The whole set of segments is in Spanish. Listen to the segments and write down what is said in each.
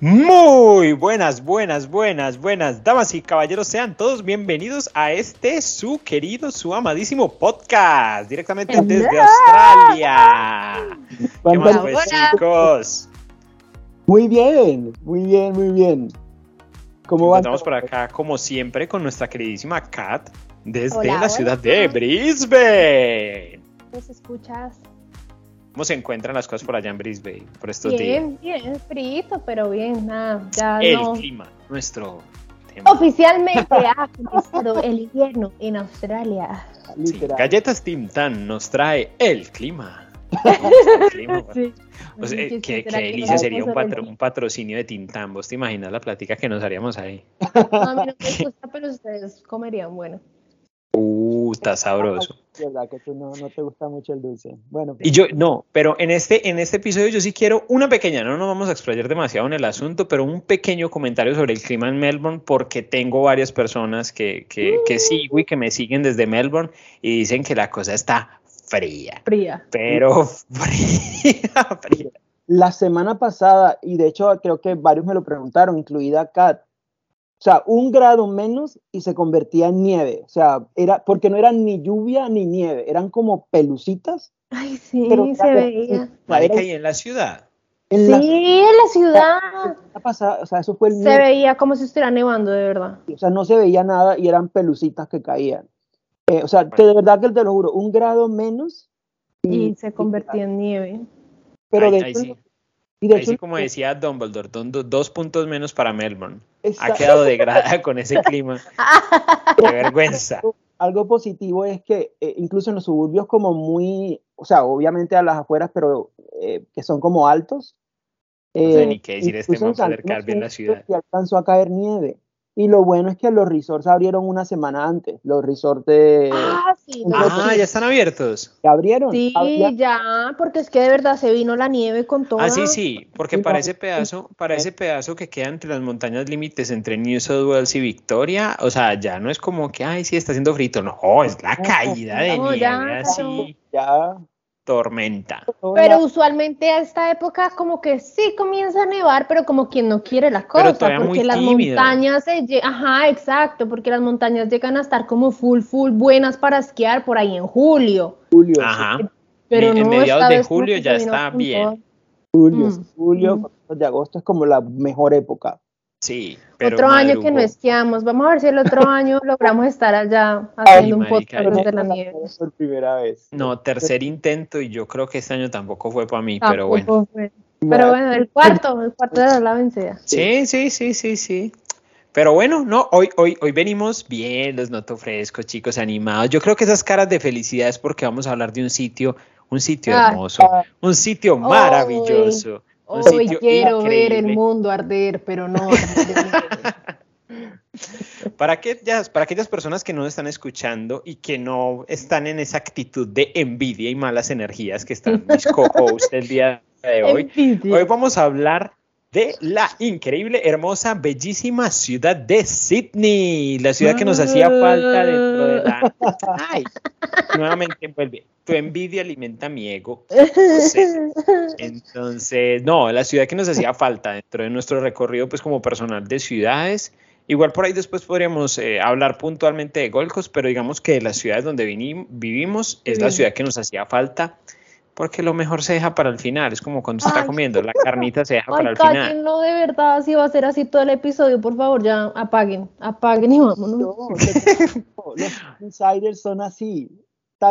Muy buenas, buenas, buenas, buenas, damas y caballeros, sean todos bienvenidos a este su querido, su amadísimo podcast, directamente desde Australia. ¿Qué más pues, chicos? Muy bien, muy bien, muy bien. ¿Cómo van? Estamos por acá, como siempre, con nuestra queridísima Kat, desde la ciudad de Brisbane. ¿Nos escuchas? ¿Cómo se encuentran las cosas por allá en Brisbane por estos días? Bien, bien, frito, pero bien, nada, ya El clima, nuestro tema. Oficialmente ha comenzado el invierno en Australia. Galletas Tim Tan nos trae el clima. sí. o sea, qué, delicia sería un, un, patrocinio de Tintán. ¿Vos te imaginas la plática que nos haríamos ahí? No, a mí no me gusta, pero ustedes comerían bueno. Uh, está sabroso. verdad que tú no, no, te gusta mucho el dulce. Bueno. Y yo, no, pero en este, en este episodio yo sí quiero una pequeña, no nos vamos a explayar demasiado en el asunto, pero un pequeño comentario sobre el clima en Melbourne, porque tengo varias personas que, que, que sigo y que me siguen desde Melbourne y dicen que la cosa está fría. Fría. Pero fría, fría. La semana pasada, y de hecho creo que varios me lo preguntaron, incluida Kat, o sea, un grado menos y se convertía en nieve. O sea, era porque no eran ni lluvia ni nieve, eran como pelucitas. Ay, sí, pero se veía. Marica, y en la ciudad. En sí, en la ciudad. o sea, eso fue el se veía como si estuviera nevando, de verdad. O sea, no se veía nada y eran pelucitas que caían. Eh, o sea, de verdad que te lo juro, un grado menos. Y, se convertía en nieve. Pero de hecho, y Ahí sí, como decía Dumbledore, dos puntos menos para Melbourne. Ha quedado degradada con ese clima. Qué vergüenza. Algo positivo es que eh, incluso en los suburbios como muy, o sea, obviamente a las afueras, pero eh, que son como altos. no sé ni eh, qué decir este mapa acercar bien la ciudad. Y alcanzó a caer nieve. Y lo bueno es que los resorts abrieron una semana antes. Los resorts de. Ah, sí. ah, ya están abiertos. ¿Ya abrieron? Sí, ya, porque es que de verdad se vino la nieve con todo. Ah, sí, sí, porque para ese pedazo, para ese pedazo que queda entre las montañas límites entre New South Wales y Victoria, o sea, ya no es como que, ay, sí, está haciendo frito. No, es la caída de nieve, ya, así. Ya tormenta. Pero usualmente a esta época como que sí comienza a nevar, pero como quien no quiere la cosa, porque las montañas se ajá, exacto, porque las montañas llegan a estar como full full buenas para esquiar por ahí en julio. Julio. Ajá. Pero en mediados de julio ya está bien. Julio, mm. julio, de agosto es como la mejor época. Sí, pero otro año que no esquiamos. Vamos a ver si el otro año logramos estar allá haciendo un podcast de la nieve. Por primera vez. No, tercer intento y yo creo que este año tampoco fue para mí, pero bueno. Pero bueno, el cuarto, el cuarto de la vencida. Sí, sí, sí, sí, sí. Pero bueno, no, hoy, hoy, hoy venimos bien, los noto frescos, chicos, animados. Yo creo que esas caras de felicidad es porque vamos a hablar de un sitio, un sitio ah. hermoso, un sitio maravilloso. Hoy quiero ver el mundo arder, pero no para, aquellas, para aquellas personas que no están escuchando y que no están en esa actitud de envidia y malas energías que están mis co-hosts el día de hoy, hoy vamos a hablar de la increíble, hermosa, bellísima ciudad de Sydney, la ciudad que nos hacía falta dentro de la... Ay, nuevamente vuelve. Tu envidia alimenta mi ego. Entonces, no, la ciudad que nos hacía falta dentro de nuestro recorrido, pues como personal de ciudades. Igual por ahí después podríamos eh, hablar puntualmente de Golcos, pero digamos que la ciudad donde vivimos es la ciudad que nos hacía falta porque lo mejor se deja para el final, es como cuando se está comiendo, la carnita se deja para el final. No, de verdad, si va a ser así todo el episodio, por favor, ya apaguen, apaguen y vámonos. No, los insiders son así,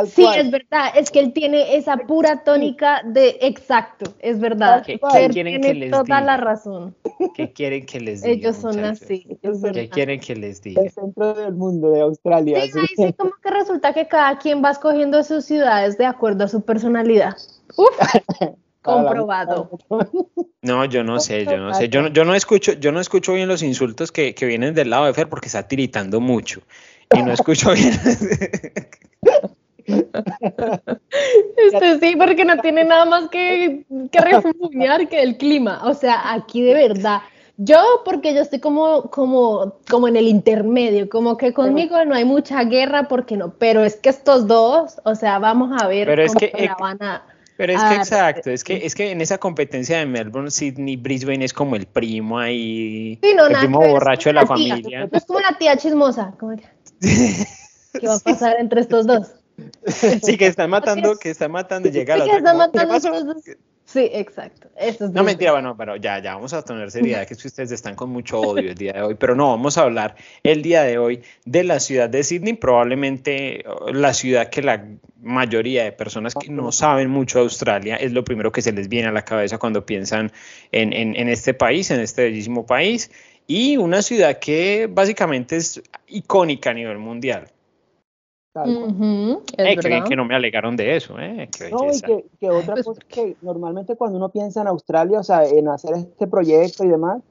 sí, es verdad, es que él tiene esa pura tónica de exacto, es verdad. ¿Qué, quieren que les toda la razón. ¿Qué quieren que les diga? Ellos son así. ¿Qué quieren que les diga? El centro del mundo de Australia. Sí, sí, sí, como que resulta que cada quien va escogiendo sus ciudades de acuerdo a su personalidad. Uf. comprobado. No, yo no sé, yo no sé. Yo no, yo no escucho, yo no escucho bien los insultos que, que vienen del lado de Fer porque está tiritando mucho. Y no escucho bien. Este sí, porque no tiene nada más que, que refugiar que el clima. O sea, aquí de verdad. Yo, porque yo estoy como, como, como en el intermedio, como que conmigo no hay mucha guerra, porque no, pero es que estos dos, o sea, vamos a ver pero cómo es que, la van a. Pero es que exacto, es que, es que en esa competencia de Melbourne, Sydney, Brisbane es como el primo ahí, el primo borracho de la familia. Es como la tía chismosa. ¿Qué va a pasar entre estos dos? Sí, que están matando, que están matando, llega la otra. Sí, exacto. no, mentira, bueno, pero ya, ya vamos a tener seriedad, que ustedes están con mucho odio el día de hoy, pero no, vamos a hablar el día de hoy de la ciudad de Sydney, probablemente uh, la ciudad que la mayoría de personas que no saben mucho de Australia es lo primero que se les viene a la cabeza cuando piensan en, en este país, en este bellísimo país, y una ciudad que básicamente es icónica a nivel mundial. Eh, que, no me alegaron de eso, ¿eh? no, y que, otra pues cosa es que normalmente cuando uno piensa en Australia, o sea, en hacer este proyecto y demás,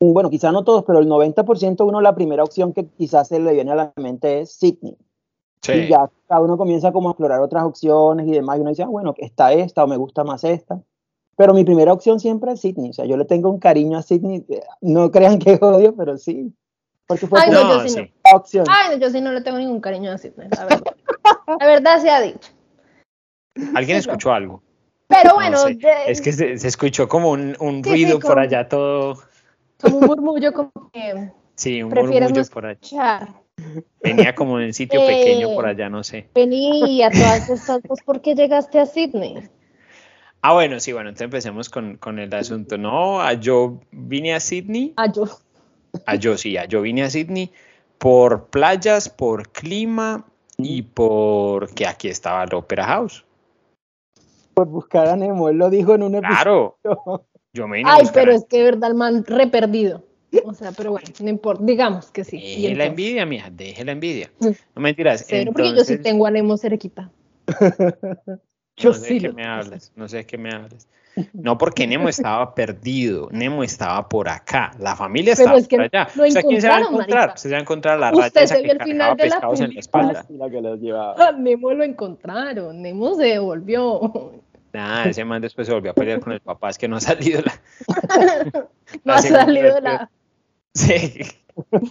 bueno, quizás no todos, pero el 90% uno la primera opción que quizás se le viene a la mente es Sydney. Sí. Y ya cada uno comienza como a explorar otras opciones y demás, y uno dice, ah, bueno, está esta o me gusta más esta. Pero mi primera opción siempre es Sydney, o sea, yo le tengo un cariño a Sydney, no crean que odio, pero sí, Ay, no, yo sí, no. Ay, yo sí no le tengo ningún cariño a Sidney, la verdad. la verdad se ha dicho. ¿Alguien escuchó algo? Pero bueno. Es que se, escuchó como un, un ruido por allá todo. Como un murmullo, como que. Sí, un murmullo por allá. Venía como en un sitio pequeño por allá, no sé. Venía todas estas cosas. ¿Por qué llegaste a Sydney? Ah, bueno, sí, bueno, entonces empecemos con, con el asunto. No, yo vine a Sydney. Ah, yo. A yo sí, a yo vine a Sydney por playas, por clima y por que aquí estaba el Opera House. Por buscar a Nemo, él lo dijo en un episodio. Claro. Yo me Ay, pero es que de verdad el man re perdido. O sea, pero bueno, no importa, digamos que sí. Deje la envidia, mija, deje la envidia. Mm. No mentiras. Cero, porque yo sí tengo a Nemo cerquita. yo no sé sí qué me hablas, no sé de qué me hablas. No porque Nemo estaba perdido, Nemo estaba por acá, la familia estaba por allá. o sea, ¿quién se va a encontrar? Se va a encontrar la raya esa que cargaba pescados en la espalda. Ah, Nemo lo encontraron, Nemo se devolvió. Nada, ese man después se volvió a pelear con el papá, es que no ha salido la... no ha salido la... Sí.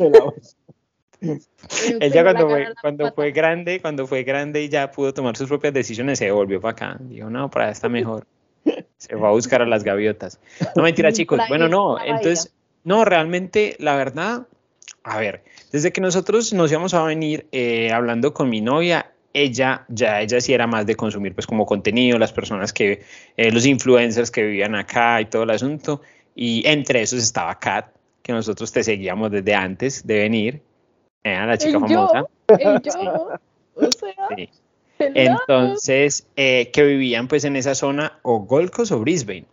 Él ya cuando fue, cuando fue grande, cuando fue grande y ya pudo tomar sus propias decisiones, se volvió para acá. Dijo, no, para allá está mejor. Se va a buscar a las gaviotas. No mentira, chicos. Bueno, no, entonces, no, realmente, la verdad, a ver, desde que nosotros nos íbamos a venir eh, hablando con mi novia, ella ya ella sí era más de consumir pues como contenido, las personas que, eh, los influencers que vivían acá y todo el asunto. Y entre esos estaba Kat, que nosotros te seguíamos desde antes de venir. Era la chica famosa. sí. Entonces, eh, que vivían pues en esa zona o Gold Coast o Brisbane.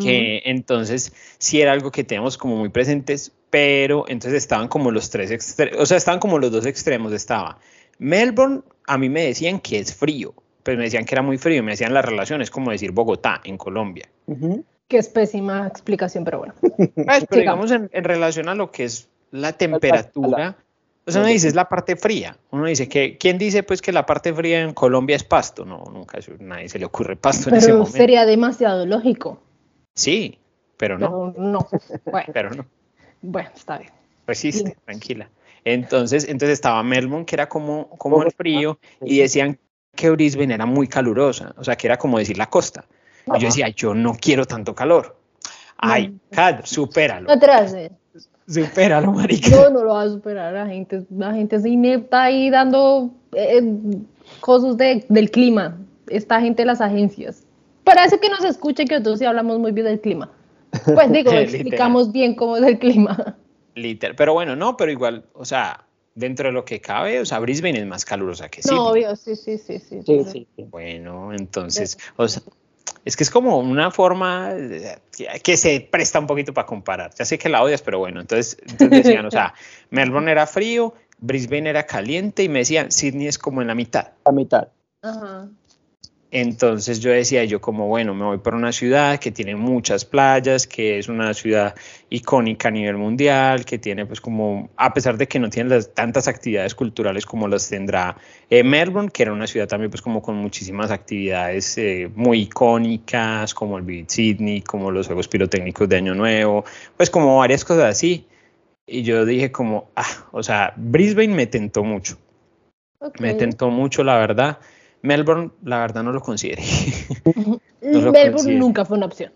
Que entonces sí era algo que teníamos como muy presentes, pero entonces estaban como los tres extremos, o sea, estaban como los dos extremos. Estaba Melbourne, a mí me decían que es frío, pero me decían que era muy frío, me decían las relaciones como decir Bogotá en Colombia. Que es pésima explicación, pero bueno. Pues, pero digamos en, relación a lo que es la temperatura, o sea, uno dice, es la parte fría. Uno dice que, ¿quién dice pues que la parte fría en Colombia es pasto? No, nunca, a nadie se le ocurre pasto en ese momento. Pero sería demasiado lógico. Sí, pero no. Pero no. Bueno, pero no. Bueno, está bien. Resiste, tranquila. Entonces, entonces estaba Melbourne, que era como, como el frío, y decían que Brisbane era muy calurosa, o sea, que era como decir la costa. Y yo decía, yo no quiero tanto calor. Ay, Cad, supéralo. Atrás, Supéralo, marica. No, no lo va a superar. La gente, la gente es inepta ahí dando eh, cosas de, del clima. Esta gente de las agencias. Parece que nos escucha que nosotros sí hablamos muy bien del clima. Pues digo, explicamos bien cómo es el clima. Literal. Pero bueno, no, pero igual, o sea, dentro de lo que cabe, o sea, Brisbane es más calurosa que sí. No, obvio, sí, sí, sí, sí. sí, sí. Bueno, entonces, o sea, es que es como una forma que se presta un poquito para comparar. Ya sé que la odias, pero bueno, entonces, entonces decían, o sea, Melbourne era frío, Brisbane era caliente y me decían, Sydney es como en la mitad. La mitad. Ajá. Entonces yo decía, yo como, bueno, me voy por una ciudad que tiene muchas playas, que es una ciudad icónica a nivel mundial, que tiene pues como, a pesar de que no tiene las, tantas actividades culturales como las tendrá eh, Melbourne, que era una ciudad también pues como con muchísimas actividades eh, muy icónicas, como el Visit Sydney, como los Juegos Pirotécnicos de Año Nuevo, pues como varias cosas así. Y yo dije como, ah, o sea, Brisbane me tentó mucho. Me tentó mucho, la verdad Melbourne, la verdad, no lo consideré. Melbourne nunca fue una opción.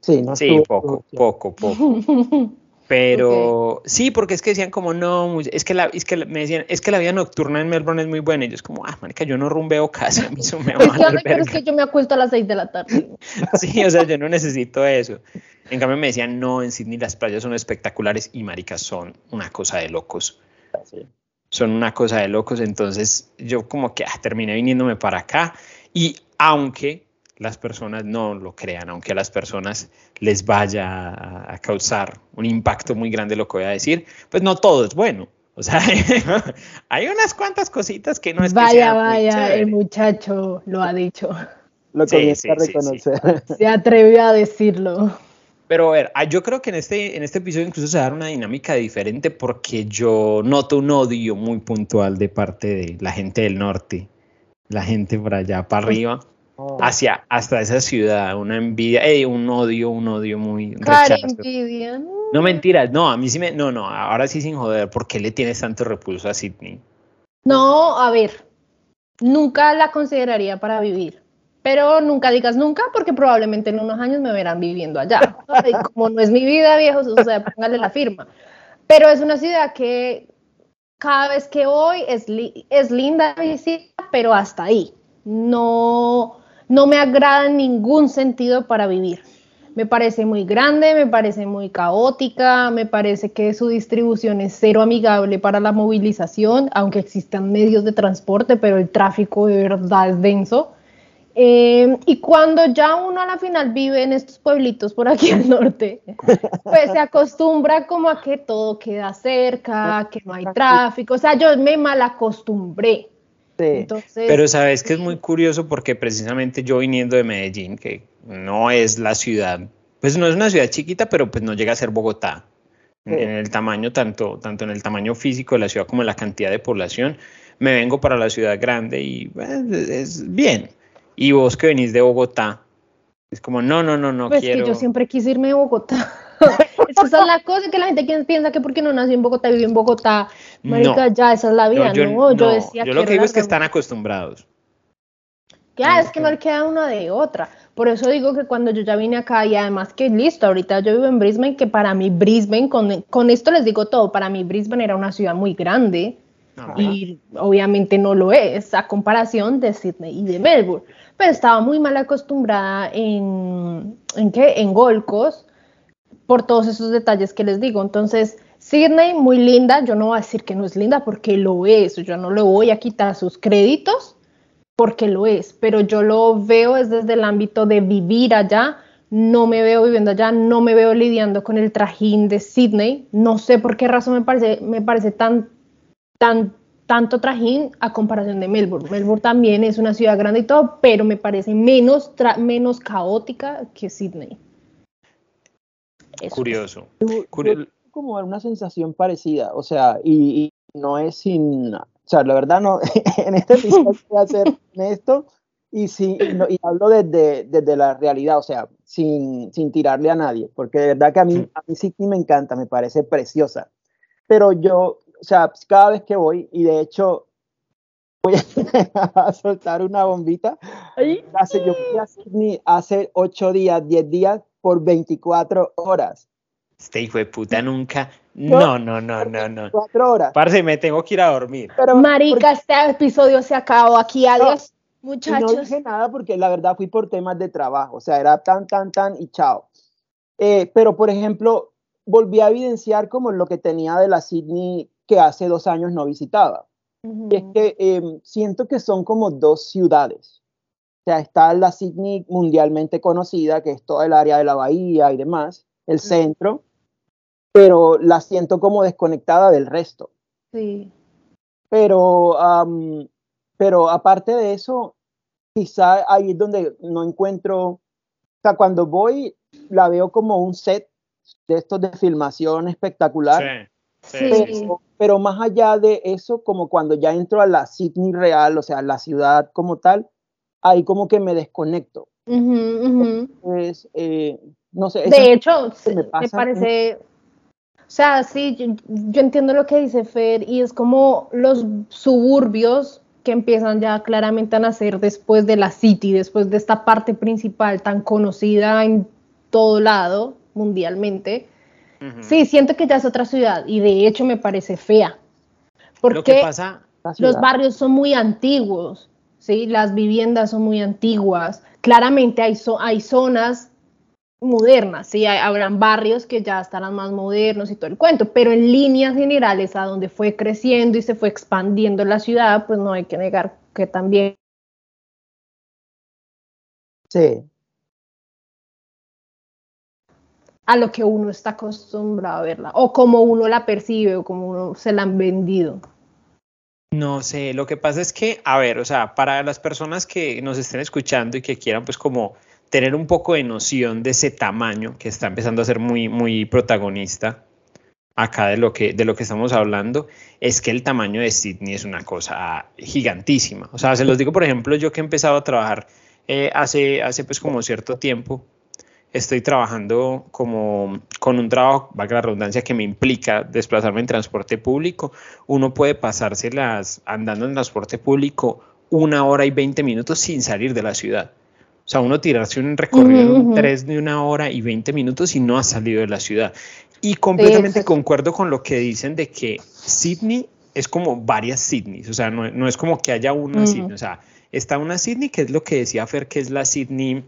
Sí, no sí poco, poco, poco. Pero sí, porque es que decían como, no, es que, la, es que me decían, es que la vida nocturna en Melbourne es muy buena. Y yo es como, ah, marica, yo no rumbeo casa, a mí eso me va a Pero es que yo me acuesto a las 6 de la tarde. sí, o sea, yo no necesito eso. En cambio me decían, no, en Sydney las playas son espectaculares y maricas son una cosa de locos. Son una cosa de locos. Entonces yo como que ah, terminé viniéndome para acá. Y aunque las personas no lo crean, aunque a las personas les vaya a, causar un impacto muy grande lo que voy a decir, pues no todo es bueno. O sea, hay unas cuantas cositas que no es vaya, que Vaya, vaya, el muchacho lo ha dicho. Lo que sí, a reconocer. Se atrevió a decirlo. Pero a ver, ah, yo creo que en este, en este episodio incluso se va a dar una dinámica diferente porque yo noto un odio muy puntual de parte de la gente del norte, la gente por allá para arriba Oh. hacia hasta esa ciudad, una envidia, un odio, un odio muy envidia. No mentiras, no, a mí sí me, no, no, ahora sí sin joder, ¿por qué le tienes tanto repulso a Sydney? No, a ver, nunca la consideraría para vivir, pero nunca digas nunca porque probablemente en unos años me verán viviendo allá. como no es mi vida, viejos, o sea, póngale la firma. Pero es una ciudad que cada vez que voy es, es linda visita, pero hasta ahí. No, no me agrada en ningún sentido para vivir. Me parece muy grande, me parece muy caótica, me parece que su distribución es cero amigable para la movilización, aunque existan medios de transporte, pero el tráfico de verdad es denso. Eh, y cuando ya uno a la final vive en estos pueblitos por aquí al norte, pues se acostumbra como a que todo queda cerca, que no hay tráfico. O sea, yo me mal acostumbré. Pero sabes que es muy curioso porque precisamente yo viniendo de Medellín, que no es la ciudad, pues no es una ciudad chiquita, pero pues no llega a ser Bogotá. En el tamaño, tanto, tanto en el tamaño físico de la ciudad como en la cantidad de población, me vengo para la ciudad grande y pues, es bien. Y vos que venís de Bogotá, es como, no, no, no, no pues quiero. que yo siempre quise irme de Bogotá. esa es la cosa que la gente piensa que porque no nació en Bogotá, vive en Bogotá, marica, ya, esa es la vida, ¿no? Yo, decía yo lo que digo es que están acostumbrados. Ya, es que no le queda una de otra. Por eso digo que cuando yo ya vine acá y además que listo, ahorita yo vivo en Brisbane, que para mí Brisbane, con, con esto les digo todo, para mí Brisbane era una ciudad muy grande y obviamente no lo es a comparación de Sydney y de Melbourne, pero estaba muy mal acostumbrada en, ¿en qué? En Golcos por todos esos detalles que les digo. Entonces, Sydney, muy linda, yo no voy a decir que no es linda porque lo es, yo no le voy a quitar sus créditos porque lo es, pero yo lo veo es desde el ámbito de vivir allá, no me veo viviendo allá, no me veo lidiando con el trajín de Sydney, no sé por qué razón me parece, me parece tan, tan, tanto trajín a comparación de Melbourne. Melbourne también es una ciudad grande y todo, pero me parece menos, menos caótica que Sydney. Curioso. como una sensación parecida, o sea, y, no es sin, o sea, la verdad no, en este episodio voy a ser honesto y, sí, y hablo desde, desde la realidad, o sea, sin, sin tirarle a nadie, porque de verdad que a mí, a mí sí me encanta, me parece preciosa, pero yo, o sea, cada vez que voy, y de hecho voy a soltar una bombita. Hace, yo fui a Sydney hace 8 días, 10 días por 24 horas. Este hijo de puta nunca. No, no, no, no, no. Cuatro horas. Parce, me tengo que ir a dormir. Pero, Marica, este episodio se acabó aquí. Adiós, muchachos. No dije nada porque la verdad fui por temas de trabajo. O sea, era tan, tan, tan y chao. Eh, pero, por ejemplo, volví a evidenciar como lo que tenía de la Sydney que hace dos años no visitaba. Y es que em, siento que son como dos ciudades. O sea, está la Sydney mundialmente conocida, que es todo el área de la bahía y demás, el centro, pero la siento como desconectada del resto. Sí. Pero, pero aparte de eso, quizá ahí es donde no encuentro, o sea, cuando voy, la veo como un set de estos de filmación espectacular. Sí, pero, más allá de eso, como cuando ya entro a la Sydney real, o sea, la ciudad como tal, ahí como que me desconecto. Eh, no sé. De hecho, me, parece, o sea, sí, yo, entiendo lo que dice Fer y es como los suburbios que empiezan ya claramente a nacer después de la City, después de esta parte principal tan conocida en todo lado mundialmente. Sí, siento que ya es otra ciudad y de hecho me parece fea. Porque pasa, los barrios son muy antiguos, ¿sí? las viviendas son muy antiguas. Claramente hay, hay zonas modernas, sí, habrán barrios que ya estarán más modernos y todo el cuento, pero en líneas generales a donde fue creciendo y se fue expandiendo la ciudad, pues no hay que negar que también. Sí. A lo que uno está acostumbrado a verla, o como uno la percibe, o como uno se la han vendido. No sé, lo que pasa es que, a ver, o sea, para las personas que nos estén escuchando y que quieran pues como tener un poco de noción de ese tamaño que está empezando a ser muy, muy protagonista acá de lo, que, de lo que estamos hablando, es que el tamaño de Sydney es una cosa gigantísima. O sea, se los digo, por ejemplo, yo que he empezado a trabajar eh, hace, hace pues como cierto tiempo, estoy trabajando como con un trabajo, valga la redundancia, que me implica desplazarme en transporte público. Uno puede pasárselas andando en transporte público una hora y 20 minutos sin salir de la ciudad. O sea, uno tirarse un recorrido en tres de una hora y 20 minutos y no ha salido de la ciudad. Y completamente concuerdo con lo que dicen de que Sydney es como varias Sydneys, o sea, no, es como que haya una Sydney, o sea, está una Sydney que es lo que decía Fer, que es la Sydney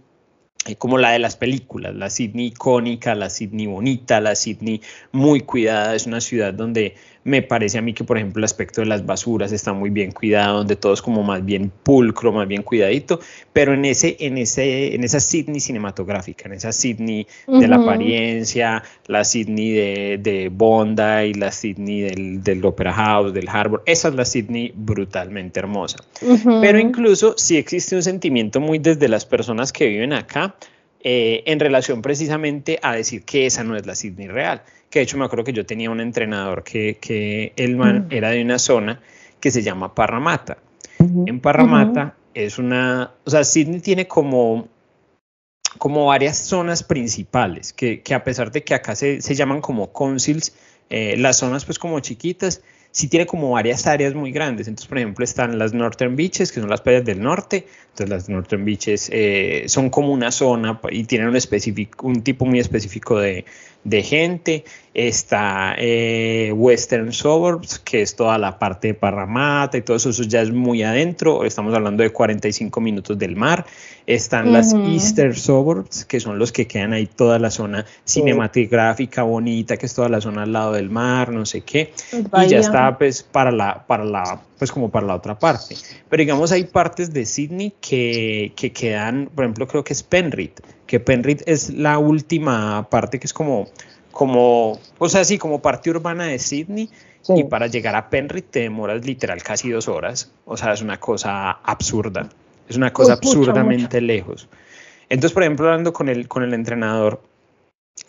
como la de las películas, la Sydney icónica, la Sydney bonita, la Sydney muy cuidada, es una ciudad donde me parece a mí que, por ejemplo, el aspecto de las basuras está muy bien cuidado, donde todo es como más bien pulcro, más bien cuidadito, pero en, ese, en, ese, en esa Sydney cinematográfica, en esa Sydney de la apariencia, la Sydney de, de Bondi, la Sydney del, del, Opera House, del Harbor, esa es la Sydney brutalmente hermosa. Pero incluso si existe un sentimiento muy desde las personas que viven acá, eh, en relación precisamente a decir que esa no es la Sydney real que de hecho me acuerdo que yo tenía un entrenador que, que el man era de una zona que se llama Parramata. En Parramata es una, o sea, Sydney tiene como, como varias zonas principales, que, que a pesar de que acá se, se llaman como councils, eh, las zonas pues como chiquitas, sí tiene como varias áreas muy grandes. Entonces, por ejemplo, están las Northern Beaches, que son las playas del norte. Entonces, las Northern Beaches eh, son como una zona y tienen un, específico, un tipo muy específico de, de gente. Está eh, Western Suburbs, que es toda la parte de Parramatta y todo eso, eso ya es muy adentro. Estamos hablando de 45 minutos del mar. Están las Eastern Suburbs, que son los que quedan ahí toda la zona cinematográfica bonita, que es toda la zona al lado del mar, no sé qué. Y ya está pues para la, para la, pues como para la otra parte. Pero digamos hay partes de Sydney que, que quedan, por ejemplo, creo que es Penrith, que Penrith es la última parte que es como, como o sea, sí, como parte urbana de Sydney. Y para llegar a Penrith te demoras literal casi dos horas. O sea, es una cosa absurda. Es una cosa absurdamente lejos. Entonces, por ejemplo, hablando con el, con el entrenador,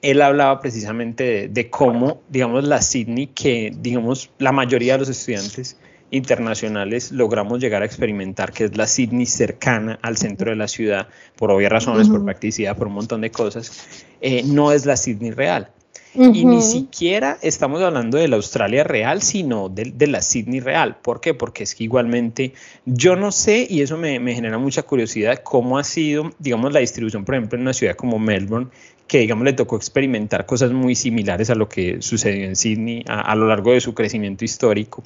él hablaba precisamente de, de, cómo, digamos, la Sydney, que, digamos, la mayoría de los estudiantes internacionales logramos llegar a experimentar, que es la Sydney cercana al centro de la ciudad, por obvias razones, por practicidad, por un montón de cosas, eh, no es la Sydney real. Y ni siquiera estamos hablando de la Australia real, sino de, la Sydney real. ¿Por qué? Porque es que igualmente yo no sé, y eso me, genera mucha curiosidad, cómo ha sido, digamos, la distribución, por ejemplo, en una ciudad como Melbourne, que, digamos, le tocó experimentar cosas muy similares a lo que sucedió en Sydney a, lo largo de su crecimiento histórico.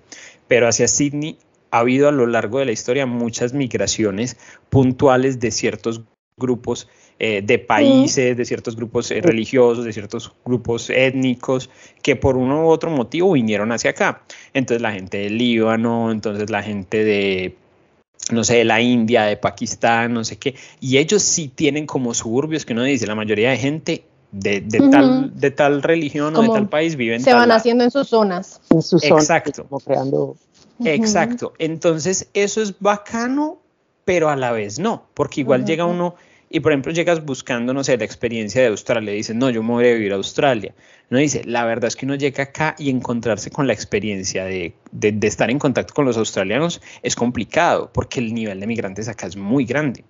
Pero hacia Sydney ha habido a lo largo de la historia muchas migraciones puntuales de ciertos grupos eh, de países, de ciertos grupos eh, religiosos, de ciertos grupos étnicos, que por uno u otro motivo vinieron hacia acá. Entonces la gente del Líbano, entonces la gente de no sé, de la India, de Pakistán, no sé qué, y ellos sí tienen como suburbios que uno dice, la mayoría de gente de, tal, de tal religión o de tal país viven. Se van haciendo en sus zonas. En sus zonas. Exacto. creando... Exacto. Entonces, eso es bacano, pero a la vez no, porque igual llega uno y por ejemplo llegas buscando, no sé, la experiencia de Australia, y dices, no, yo me voy a vivir a Australia. No dice, la verdad es que uno llega acá y encontrarse con la experiencia de, estar en contacto con los australianos es complicado, porque el nivel de migrantes acá es muy grande.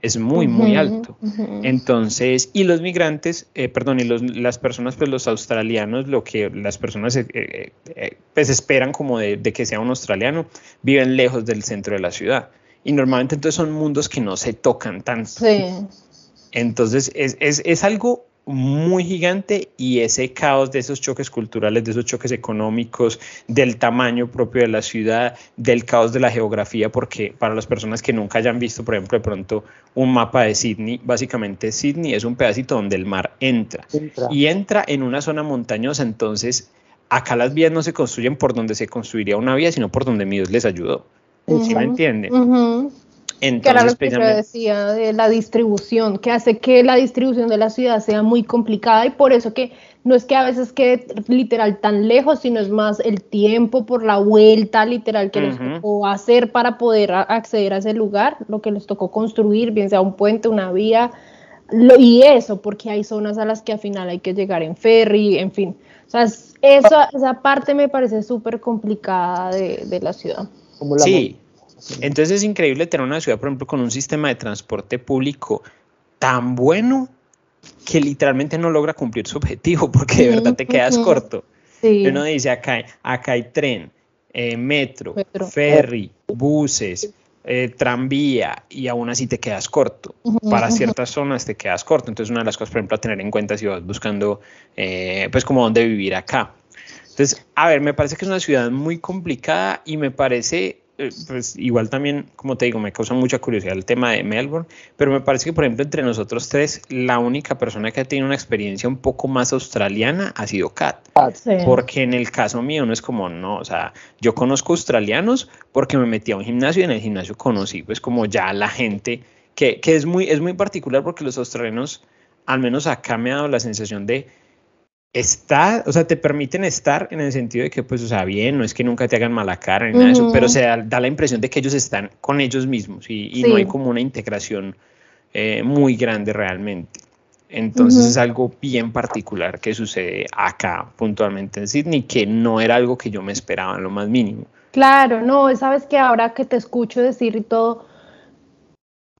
Es muy, muy alto. Entonces, y los migrantes, eh, perdón, y los, las personas, pues los australianos, lo que las personas eh, eh, pues esperan como de, que sea un australiano, viven lejos del centro de la ciudad. Y normalmente entonces son mundos que no se tocan tanto. Sí. Entonces, es, es, es algo muy gigante y ese caos de esos choques culturales, de esos choques económicos, del tamaño propio de la ciudad, del caos de la geografía, porque para las personas que nunca hayan visto, por ejemplo, de pronto un mapa de Sydney, básicamente Sydney es un pedacito donde el mar entra, y entra en una zona montañosa, entonces acá las vías no se construyen por donde se construiría una vía, sino por donde Dios les ayudó. ¿Sí me entienden? que era lo que yo decía de la distribución, que hace que la distribución de la ciudad sea muy complicada y por eso que no es que a veces quede literal tan lejos, sino es más el tiempo por la vuelta literal que les tocó hacer para poder acceder a ese lugar, lo que les tocó construir, bien sea un puente, una vía, y eso, porque hay zonas a las que al final hay que llegar en ferry, en fin. O sea, eso, esa parte me parece súper complicada de, de la ciudad. Sí, entonces es increíble tener una ciudad, por ejemplo, con un sistema de transporte público tan bueno que literalmente no logra cumplir su objetivo porque de verdad te quedas corto. Uno dice, acá, acá hay tren, eh, metro, ferry, buses, eh, tranvía y aún así te quedas corto. Para ciertas zonas te quedas corto. Entonces una de las cosas, por ejemplo, a tener en cuenta si vas buscando, eh, pues como dónde vivir acá. Entonces, a ver, me parece que es una ciudad muy complicada y me parece eh, pues igual también, como te digo, me causa mucha curiosidad el tema de Melbourne, pero me parece que, por ejemplo, entre nosotros tres, la única persona que ha tenido una experiencia un poco más australiana ha sido Kat. Porque en el caso mío no es como, no, o sea, yo conozco australianos porque me metí a un gimnasio y en el gimnasio conocí, pues, como ya la gente, que, que es, muy, es muy particular porque los australianos, al menos acá me ha dado la sensación de está, o sea, te permiten estar en el sentido de que, pues, o sea, bien, no es que nunca te hagan mala cara ni nada de eso, pero se da, la impresión de que ellos están con ellos mismos y, no hay como una integración eh, muy grande realmente. Entonces es algo bien particular que sucede acá puntualmente en Sydney, que no era algo que yo me esperaba en lo más mínimo. Claro, no, sabes que ahora que te escucho decir y todo,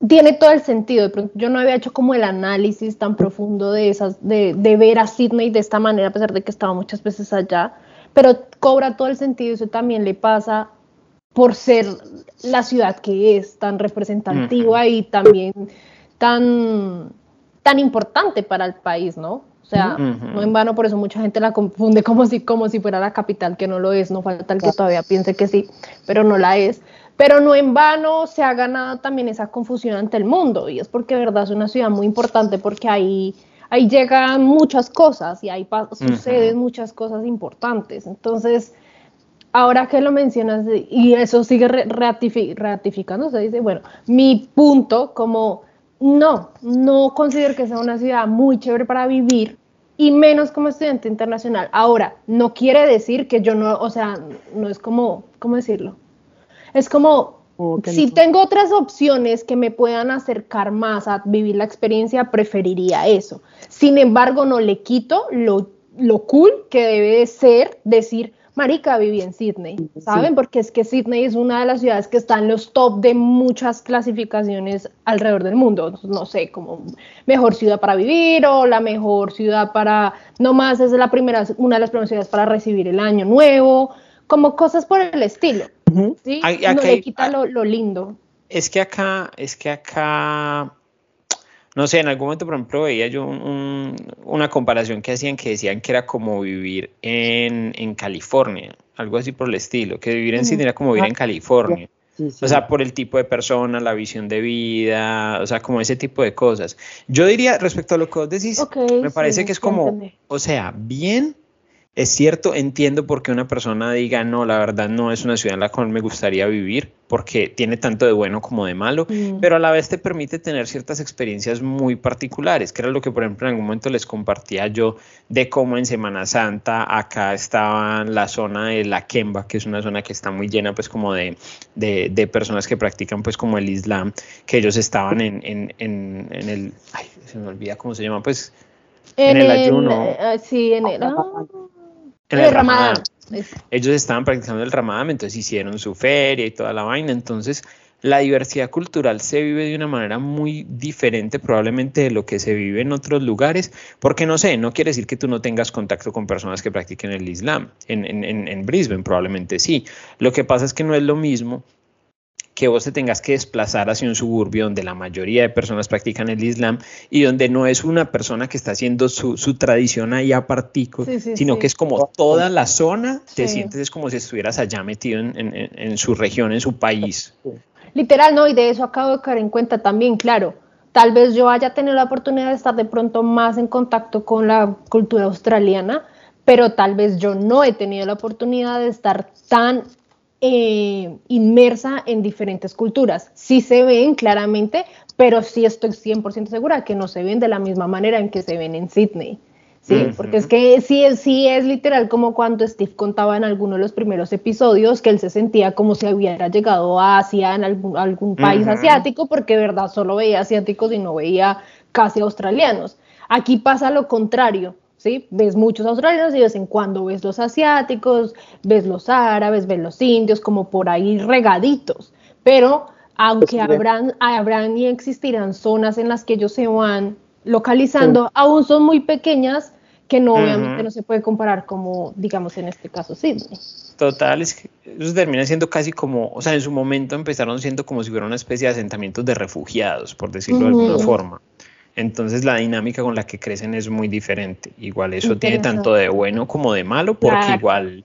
tiene todo el sentido. yo no había hecho como el análisis tan profundo de esas, de, de, ver a Sydney de esta manera, a pesar de que estaba muchas veces allá, pero cobra todo el sentido. Eso también le pasa por ser la ciudad que es tan representativa y también tan, tan importante para el país, ¿no? O sea, no en vano, por eso mucha gente la confunde como si, como si fuera la capital, que no lo es, no falta el que todavía piense que sí, pero no la es. Pero no en vano se ha ganado también esa confusión ante el mundo y es porque de verdad es una ciudad muy importante porque ahí, ahí llegan muchas cosas y ahí suceden muchas cosas importantes. Entonces, ahora que lo mencionas y eso sigue ratificando, se dice, bueno, mi punto como no, no considero que sea una ciudad muy chévere para vivir y menos como estudiante internacional. Ahora, no quiere decir que yo no, o sea, no es como, ¿cómo decirlo? Es como, si tengo otras opciones que me puedan acercar más a vivir la experiencia, preferiría eso. Sin embargo, no le quito lo, lo cool que debe ser decir, Marica, viví en Sydney, ¿saben? Porque es que Sydney es una de las ciudades que está en los top de muchas clasificaciones alrededor del mundo. No sé, como mejor ciudad para vivir o la mejor ciudad para, no más es la primera, una de las primeras ciudades para recibir el año nuevo, como cosas por el estilo. ¿sí? no le quita lo, lindo. Es que acá, es que acá, no sé, en algún momento, por ejemplo, veía yo una comparación que hacían que decían que era como vivir en, California, algo así por el estilo, que vivir en Sydney era como vivir en California. O sea, por el tipo de persona, la visión de vida, o sea, como ese tipo de cosas. Yo diría, respecto a lo que vos decís, me parece que es como, o sea, bien, es cierto, entiendo por qué una persona diga, no, la verdad no es una ciudad en la cual me gustaría vivir, porque tiene tanto de bueno como de malo, mm. pero a la vez te permite tener ciertas experiencias muy particulares, que era lo que, por ejemplo, en algún momento les compartía yo de cómo en Semana Santa acá estaba la zona de la Kemba, que es una zona que está muy llena, pues, como de, de, personas que practican, pues, como el Islam, que ellos estaban en, en, en, el, ay, se me olvida cómo se llama, pues, en, el, ayuno. Eh, sí, en el... Ah, en el, Ramadán. Ellos estaban practicando el Ramadán, entonces hicieron su feria y toda la vaina. Entonces, la diversidad cultural se vive de una manera muy diferente probablemente de lo que se vive en otros lugares, porque no sé, no quiere decir que tú no tengas contacto con personas que practiquen el Islam. En, en, en Brisbane probablemente sí. Lo que pasa es que no es lo mismo que vos te tengas que desplazar hacia un suburbio donde la mayoría de personas practican el Islam y donde no es una persona que está haciendo su, tradición ahí a partico, sino que es como toda la zona, te sientes es como si estuvieras allá metido en, en, su región, en su país. Literal, no, y de eso acabo de caer en cuenta también, claro. Tal vez yo haya tenido la oportunidad de estar de pronto más en contacto con la cultura australiana, pero tal vez yo no he tenido la oportunidad de estar tan eh, inmersa en diferentes culturas. Sí se ven claramente, pero sí estoy 100% segura que no se ven de la misma manera en que se ven en Sydney. Sí, porque es que sí, sí es literal como cuando Steve contaba en alguno de los primeros episodios que él se sentía como si hubiera llegado a Asia, en algún, algún país asiático, porque de verdad solo veía asiáticos y no veía casi australianos. Aquí pasa lo contrario. ¿Sí? Ves muchos australianos y de vez en cuando ves los asiáticos, ves los árabes, ves los indios, como por ahí regaditos. Pero aunque habrán, habrán y existirán zonas en las que ellos se van localizando, aún son muy pequeñas que no, obviamente no se puede comparar como, digamos, en este caso Sydney. Total, es que ellos terminan siendo casi como, o sea, en su momento empezaron siendo como si fuera una especie de asentamientos de refugiados, por decirlo de alguna forma. Entonces la dinámica con la que crecen es muy diferente. Igual eso tiene tanto de bueno como de malo, porque igual,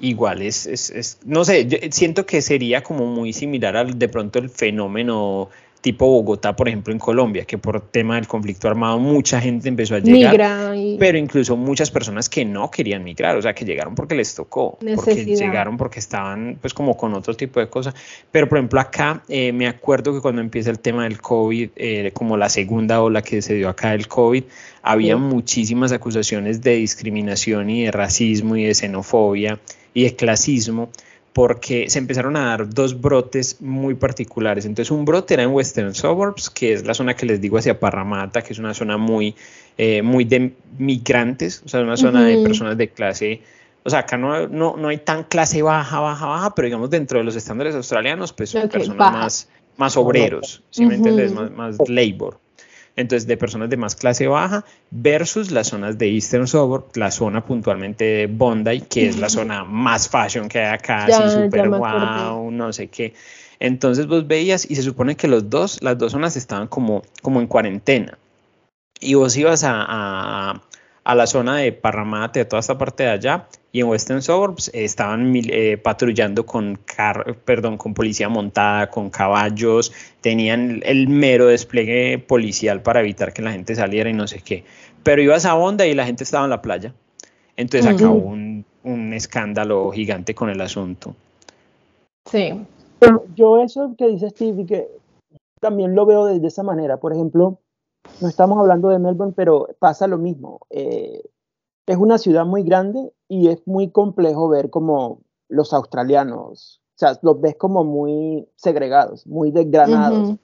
igual es, es, es, no sé, siento que sería como muy similar al de pronto el fenómeno tipo Bogotá, por ejemplo, en Colombia, que por tema del conflicto armado mucha gente empezó a llegar, pero incluso muchas personas que no querían migrar, o sea, que llegaron porque les tocó, porque llegaron porque estaban pues como con otro tipo de cosas. Pero por ejemplo acá, eh, me acuerdo que cuando empieza el tema del COVID, eh, como la segunda ola que se dio acá del COVID, había muchísimas acusaciones de discriminación y de racismo y de xenofobia y de clasismo porque se empezaron a dar dos brotes muy particulares. Entonces, un brote era en Western Suburbs, que es la zona que les digo hacia Parramatta, que es una zona muy, eh, muy de migrantes, o sea, una zona de personas de clase, o sea, acá no, no, no, hay tan clase baja, baja, baja, pero digamos dentro de los estándares australianos, pues son personas más, más obreros, si me entiendes, más, más labor entonces de personas de más clase baja versus las zonas de Eastern Suburb, la zona puntualmente de Bondi, que es la zona más fashion que hay acá, así súper wow, no sé qué. Entonces vos veías y se supone que los dos, las dos zonas estaban como, como en cuarentena. Y vos ibas a, a la zona de Parramatta, de toda esta parte de allá, y en Western Suburbs estaban eh, patrullando con, perdón, con policía montada, con caballos, tenían el mero despliegue policial para evitar que la gente saliera y no sé qué. Pero ibas a Honda y la gente estaba en la playa. Entonces acabó un, un escándalo gigante con el asunto. Sí. yo eso que dice Steve, que también lo veo de esa manera. Por ejemplo, no estamos hablando de Melbourne, pero pasa lo mismo. Eh, es una ciudad muy grande y es muy complejo ver como los australianos, o sea, los ves como muy segregados, muy desgranados.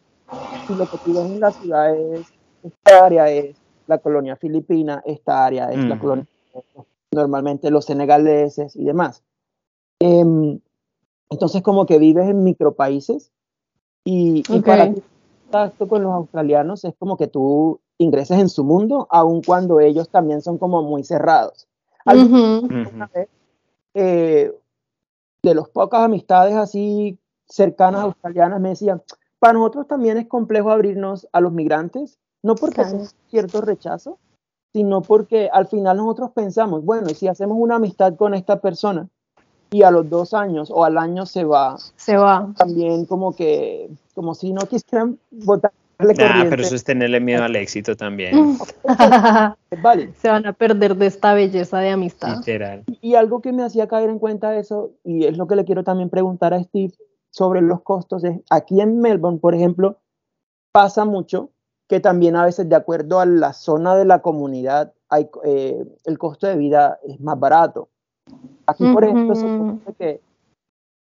Y lo que tú ves en la ciudad es, esta área es la colonia filipina, esta área es la colonia, normalmente los senegaleses y demás. Em, entonces como que vives en micropaíses y, y para contacto con los australianos es como que tú ingreses en su mundo, aun cuando ellos también son como muy cerrados. Eh, de los pocas amistades así cercanas australianas me decían, para nosotros también es complejo abrirnos a los migrantes, no porque hay cierto rechazo, sino porque al final nosotros pensamos, bueno, si hacemos una amistad con esta persona y a los dos años o al año se va, se va. También como que como si no quisieran votar Nah, pero eso es tenerle miedo al éxito también. vale. Se van a perder de esta belleza de amistad. Literal. Y, algo que me hacía caer en cuenta eso, y es lo que le quiero también preguntar a Steve sobre los costos, es aquí en Melbourne, por ejemplo, pasa mucho que también a veces de acuerdo a la zona de la comunidad, hay, eh, el costo de vida es más barato. Aquí, por ejemplo, se que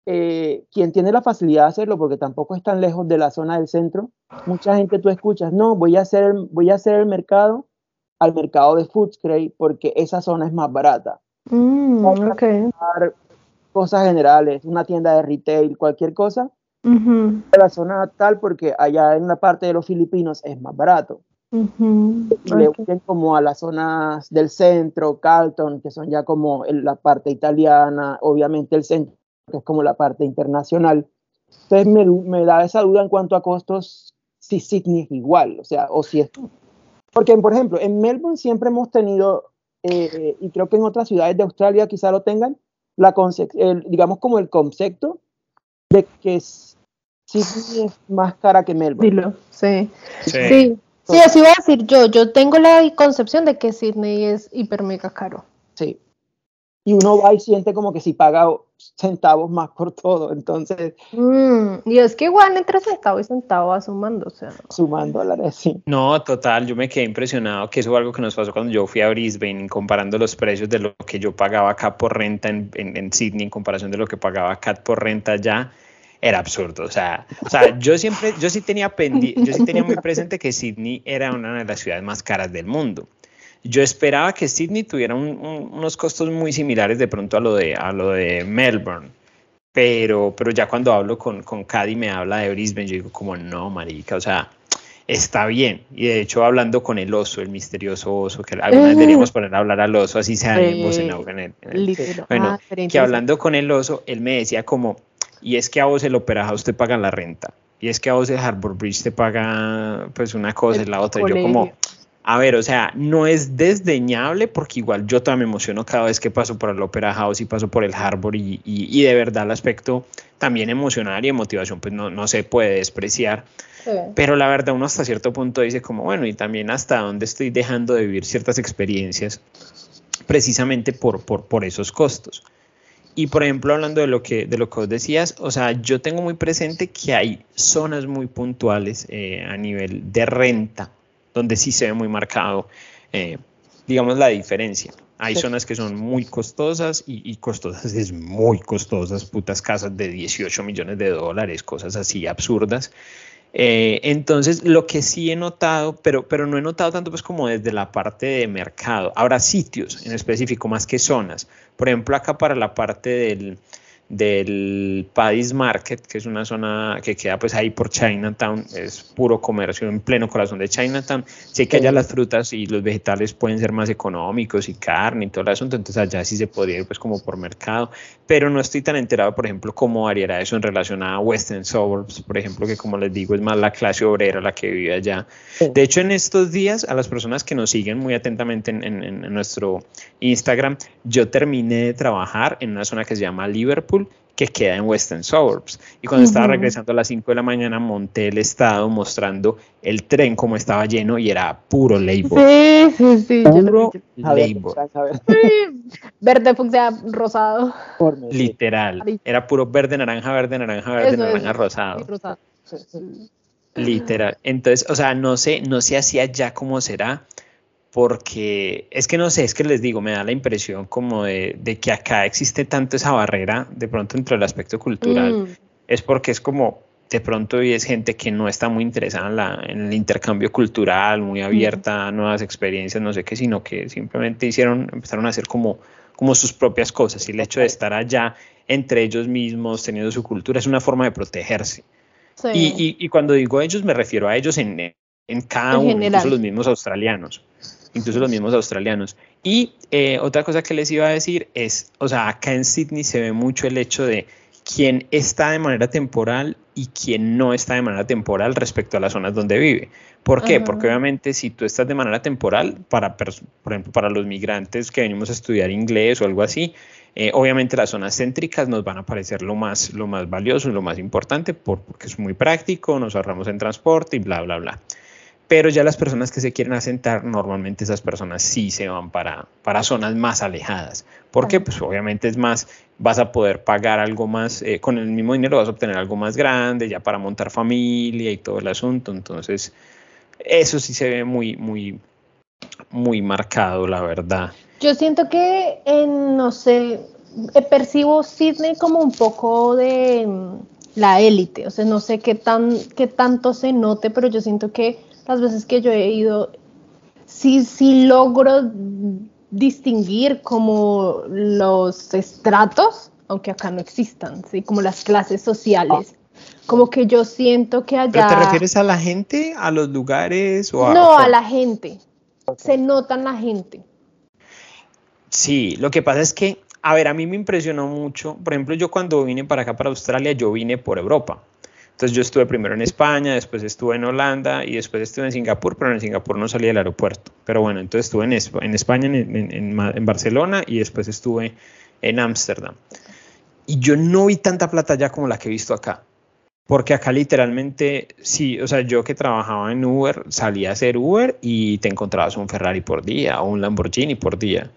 eh, quien tiene la facilidad de hacerlo, porque tampoco es tan lejos de la zona del centro, mucha gente tú escuchas, no, voy a hacer el, voy a hacer el mercado al mercado de Footscray porque esa zona es más barata. Mm, Cosas generales, una tienda de retail, cualquier cosa, la zona tal porque allá en la parte de los filipinos es más barato. Le huyen como a las zonas del centro, Carlton, que son ya como la parte italiana, obviamente el centro, que es como la parte internacional. Entonces me, me da esa duda en cuanto a costos, si Sydney es igual, o sea, o si es... Porque, por ejemplo, en Melbourne siempre hemos tenido, eh, y creo que en otras ciudades de Australia quizá lo tengan, la digamos como el concepto de que Sydney es más cara que Melbourne. Sí. sí. Sí, así voy a decir yo. Yo tengo la concepción de que Sydney es hiper mega caro. Sí. Y uno va y siente como que si paga centavos más por todo, entonces... Mm, y es que igual entre centavo y centavo va sumando, o sea... Sumando dólares, sí. No, total, yo me quedé impresionado, que eso fue algo que nos pasó cuando yo fui a Brisbane, comparando los precios de lo que yo pagaba acá por renta en, en, en Sydney en comparación de lo que pagaba acá por renta allá era absurdo. O sea, o sea yo siempre, yo sí tenía yo sí tenía muy presente que Sydney era una de las ciudades más caras del mundo. Yo esperaba que Sydney tuviera unos costos muy similares de pronto a lo de, a lo de Melbourne. Pero, pero ya cuando hablo con, con Cady me habla de Brisbane, yo digo como no, marica, o sea, está bien. Y de hecho, hablando con el oso, el misterioso oso, que alguna vez deberíamos poner a hablar al oso, así sea en, en, el, Bueno, que hablando con el oso, él me decía como, y es que a vos el Opera usted paga la renta, y es que a vos el Harbor Bridge te paga pues una cosa y la otra. Y yo como, a ver, o sea, no es desdeñable porque igual yo también me emociono cada vez que paso por el Opera House y paso por el Harbor y, y, de verdad el aspecto también emocional y de motivación pues no, no se puede despreciar. Pero la verdad uno hasta cierto punto dice como, bueno, y también hasta dónde estoy dejando de vivir ciertas experiencias precisamente por, por, por esos costos. Y por ejemplo, hablando de lo que, de lo que vos decías, o sea, yo tengo muy presente que hay zonas muy puntuales eh, a nivel de renta, donde sí se ve muy marcado, eh, digamos, la diferencia. Hay zonas que son muy costosas y, y, costosas es muy costosas, putas casas de 18 millones de dólares, cosas así absurdas. Eh, entonces, lo que sí he notado, pero, pero no he notado tanto pues como desde la parte de mercado. Habrá sitios en específico más que zonas. Por ejemplo, acá para la parte del, del Paddy's Market, que es una zona que queda pues ahí por Chinatown, es puro comercio en pleno corazón de Chinatown. Sé que allá las frutas y los vegetales pueden ser más económicos y carne y todo el asunto, entonces allá sí se podría ir pues como por mercado, pero no estoy tan enterado, por ejemplo, cómo variará eso en relación a Western Suburbs, por ejemplo, que como les digo es más la clase obrera la que vive allá. De hecho, en estos días, a las personas que nos siguen muy atentamente en, en nuestro Instagram, yo terminé de trabajar en una zona que se llama Liverpool, que queda en Western Suburbs. Y cuando estaba regresando a las 5 de la mañana, monté el estado mostrando el tren como estaba lleno y era puro label. Sí, sí, sí. Puro label. Verde, fucsia, rosado. Literal. Era puro verde, naranja, verde, naranja, verde, naranja, rosado. Literal. Entonces, o sea, no sé, no sé hacia allá cómo será porque es que no sé, es que les digo, me da la impresión como de, que acá existe tanto esa barrera de pronto entre el aspecto cultural, mm. es porque es como de pronto y es gente que no está muy interesada en, el intercambio cultural, muy abierta a nuevas experiencias, no sé qué, sino que simplemente hicieron, empezaron a hacer como, como sus propias cosas. Y el hecho de estar allá entre ellos mismos, teniendo su cultura, es una forma de protegerse. Y, y, cuando digo ellos, me refiero a ellos en, en cada uno, incluso los mismos australianos incluso los mismos australianos. Y eh, otra cosa que les iba a decir es, o sea, acá en Sydney se ve mucho el hecho de quién está de manera temporal y quién no está de manera temporal respecto a las zonas donde vive. ¿Por qué? Porque obviamente si tú estás de manera temporal, para, por ejemplo, para los migrantes que venimos a estudiar inglés o algo así, eh, obviamente las zonas céntricas nos van a parecer lo más, lo más valioso y lo más importante porque es muy práctico, nos ahorramos en transporte y bla, bla, bla pero ya las personas que se quieren asentar, normalmente esas personas sí se van para, para zonas más alejadas. porque Pues obviamente es más, vas a poder pagar algo más, eh, con el mismo dinero vas a obtener algo más grande, ya para montar familia y todo el asunto. Entonces, eso sí se ve muy, muy, muy marcado, la verdad. Yo siento que, en, no sé, eh, percibo Sydney como un poco de mm, la élite, o sea, no sé qué, tan, qué tanto se note, pero yo siento que las veces que yo he ido, sí, sí logro distinguir como los estratos, aunque acá no existan, ¿sí? como las clases sociales. Como que yo siento que allá... ¿Pero te refieres a la gente, a los lugares o a... No, a la gente. Se nota la gente. Sí, lo que pasa es que, a ver, a mí me impresionó mucho. Por ejemplo, yo cuando vine para acá, para Australia, yo vine por Europa. Entonces yo estuve primero en España, después estuve en Holanda y después estuve en Singapur, pero en Singapur no salí del aeropuerto. Pero bueno, entonces estuve en, en España, en, en, Barcelona y después estuve en Ámsterdam. Y yo no vi tanta plata ya como la que he visto acá. Porque acá literalmente, sí, o sea, yo que trabajaba en Uber, salía a hacer Uber y te encontrabas un Ferrari por día o un Lamborghini por día.